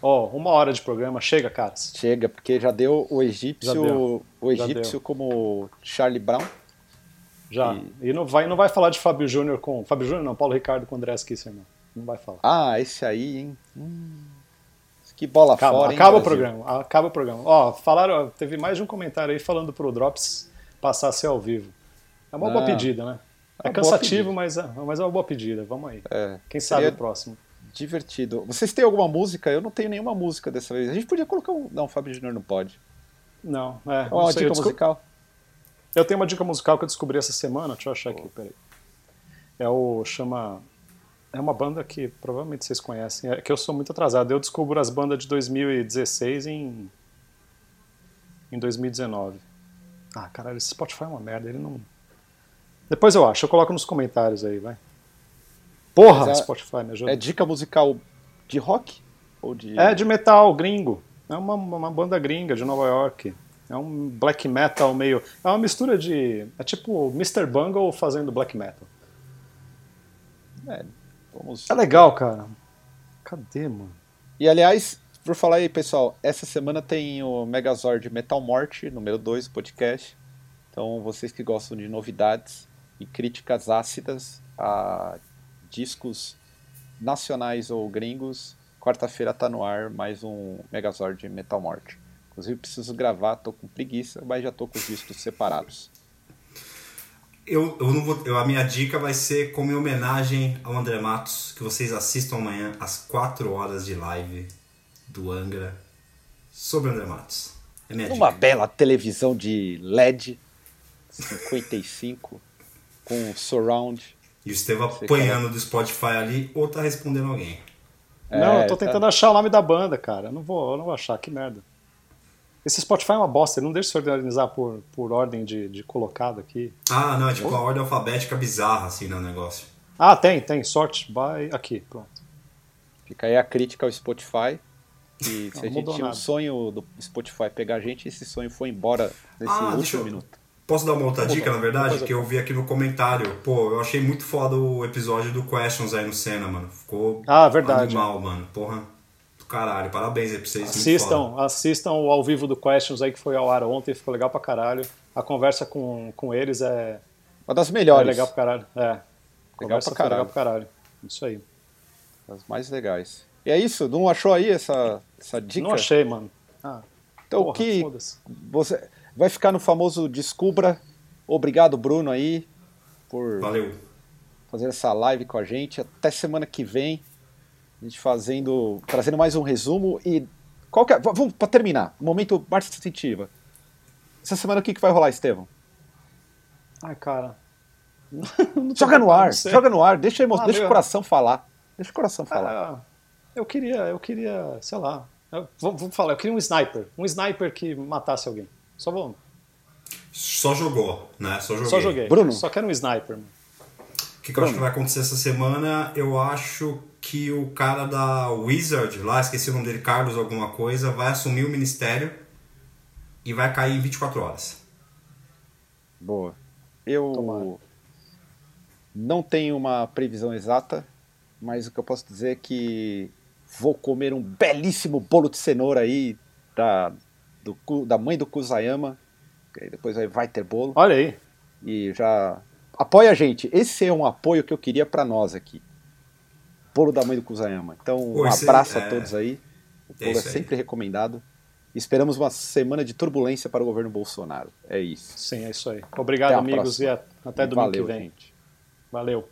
Ó, uma hora de programa. Chega, caras. Chega, porque já deu o egípcio, deu. o egípcio deu. como Charlie Brown. Já. E, não, vai, não vai falar de Fábio Júnior com. Fábio Júnior não, Paulo Ricardo com André Kisser, não. Não vai falar. Ah, esse aí, hein? Hum, que bola Acaba, fora, hein, acaba o Brasil? programa. Acaba o programa. Ó, falaram, teve mais de um comentário aí falando pro Drops passar a ser ao vivo. É uma boa Ah, pedida, né? É boa cansativo, mas é, mas é uma boa pedida. Vamos aí. É, Quem sabe o próximo. divertido. Vocês têm alguma música? Eu não tenho nenhuma música dessa vez. A gente podia colocar um. Não, o Fábio Júnior não pode. Não, é. É não uma sei, dica musical? Eu tenho uma dica musical que eu descobri essa semana. Deixa eu achar aqui, peraí. É o. chama. É uma banda que provavelmente vocês conhecem. É que eu sou muito atrasado. Eu descubro as bandas de 2016 em. em 2019. Ah, caralho, esse Spotify é uma merda. Ele não. Depois eu acho, eu coloco nos comentários aí, vai. Porra, é- Spotify, me ajuda. É dica musical de rock? Ou de. É de metal gringo. É uma, uma banda gringa de Nova York. É um black metal meio. É uma mistura de. É tipo Mr. Bungle fazendo black metal. Vamos... É legal, cara. Cadê, mano? E aliás, por falar aí, pessoal, essa semana tem o Megazord Metal Morte, número 2 do podcast. Então, vocês que gostam de novidades e críticas ácidas a discos nacionais ou gringos, quarta-feira tá no ar mais um Megazord Metal Morte. Inclusive, preciso gravar, tô com preguiça, mas já tô com os discos separados. Eu, eu não vou, eu, a minha dica vai ser como em homenagem ao André Matos, que vocês assistam amanhã às 4 horas de live do Angra sobre o André Matos. É minha Uma dica. bela televisão de LED 55 com surround. E o Estevam apanhando do Spotify ali ou tá respondendo alguém. não, eu tô tá. tentando achar o nome da banda, cara. Eu não vou, eu não vou achar, que merda. Esse Spotify é uma bosta, ele não deixa se organizar por, por ordem de, de colocado aqui. Ah, não, é tipo uma ordem alfabética bizarra assim no negócio. Ah, tem, tem. Sort by. Aqui, pronto. Fica aí a crítica ao Spotify. E se Não a gente tinha um nada. sonho do Spotify pegar a gente, esse sonho foi embora nesse Ah, último eu- minuto. Posso dar uma outra dica, na verdade? Que eu vi aqui no comentário. Pô, eu achei muito foda o episódio do Questions aí no Senna, mano. Ficou Ah, verdade. animal, mano. Porra, caralho. Parabéns aí pra vocês. Assistam, assistam o ao vivo do Questions aí que foi ao ar ontem, ficou legal pra caralho. A conversa com, com eles é, Uma das é melhores. legal pra caralho. É. Conversa pra foi legal caralho. pra caralho. Isso aí. Das mais legais. E é isso, não achou aí essa, essa dica? Não achei, mano. Ah, Então o porra, que você vai ficar no famoso Descubra. Obrigado, Bruno, aí, por Valeu. fazer essa live com a gente. Até semana que vem, a gente fazendo, trazendo mais um resumo e qual que é, vamos para terminar, momento parte sensitiva. Essa semana o que, que vai rolar, Estevão? Ai, cara. Joga no ar, joga no ar, deixa, emo- Ah, deixa meu. o coração falar. Deixa o coração falar. Ah, eu queria, eu queria, sei lá. Eu, vou, vou falar, eu queria um sniper. Um sniper que matasse alguém. Só vou. Só jogou, né? Só joguei. Só joguei. Bruno. Só quero um sniper. mano. O que, que eu acho que vai acontecer essa semana? Eu acho que o cara da Wizard, lá, esqueci o nome dele, Carlos alguma coisa, vai assumir o ministério e vai cair em 24 horas. Boa. Eu Tomara. não tenho uma previsão exata, mas o que eu posso dizer é que vou comer um belíssimo bolo de cenoura aí da, do, da mãe do Kuzayama. Depois vai ter bolo. Olha aí. E já apoia a gente. Esse é um apoio que eu queria pra nós aqui. Bolo da mãe do Kuzayama. Então, um Pô, esse abraço é- a todos aí. O é bolo é, aí. sempre recomendado. Esperamos uma semana de turbulência para o governo Bolsonaro. É isso. Sim, é isso aí. Obrigado, amigos, próxima. e até domingo Valeu, que vem. Gente. Valeu.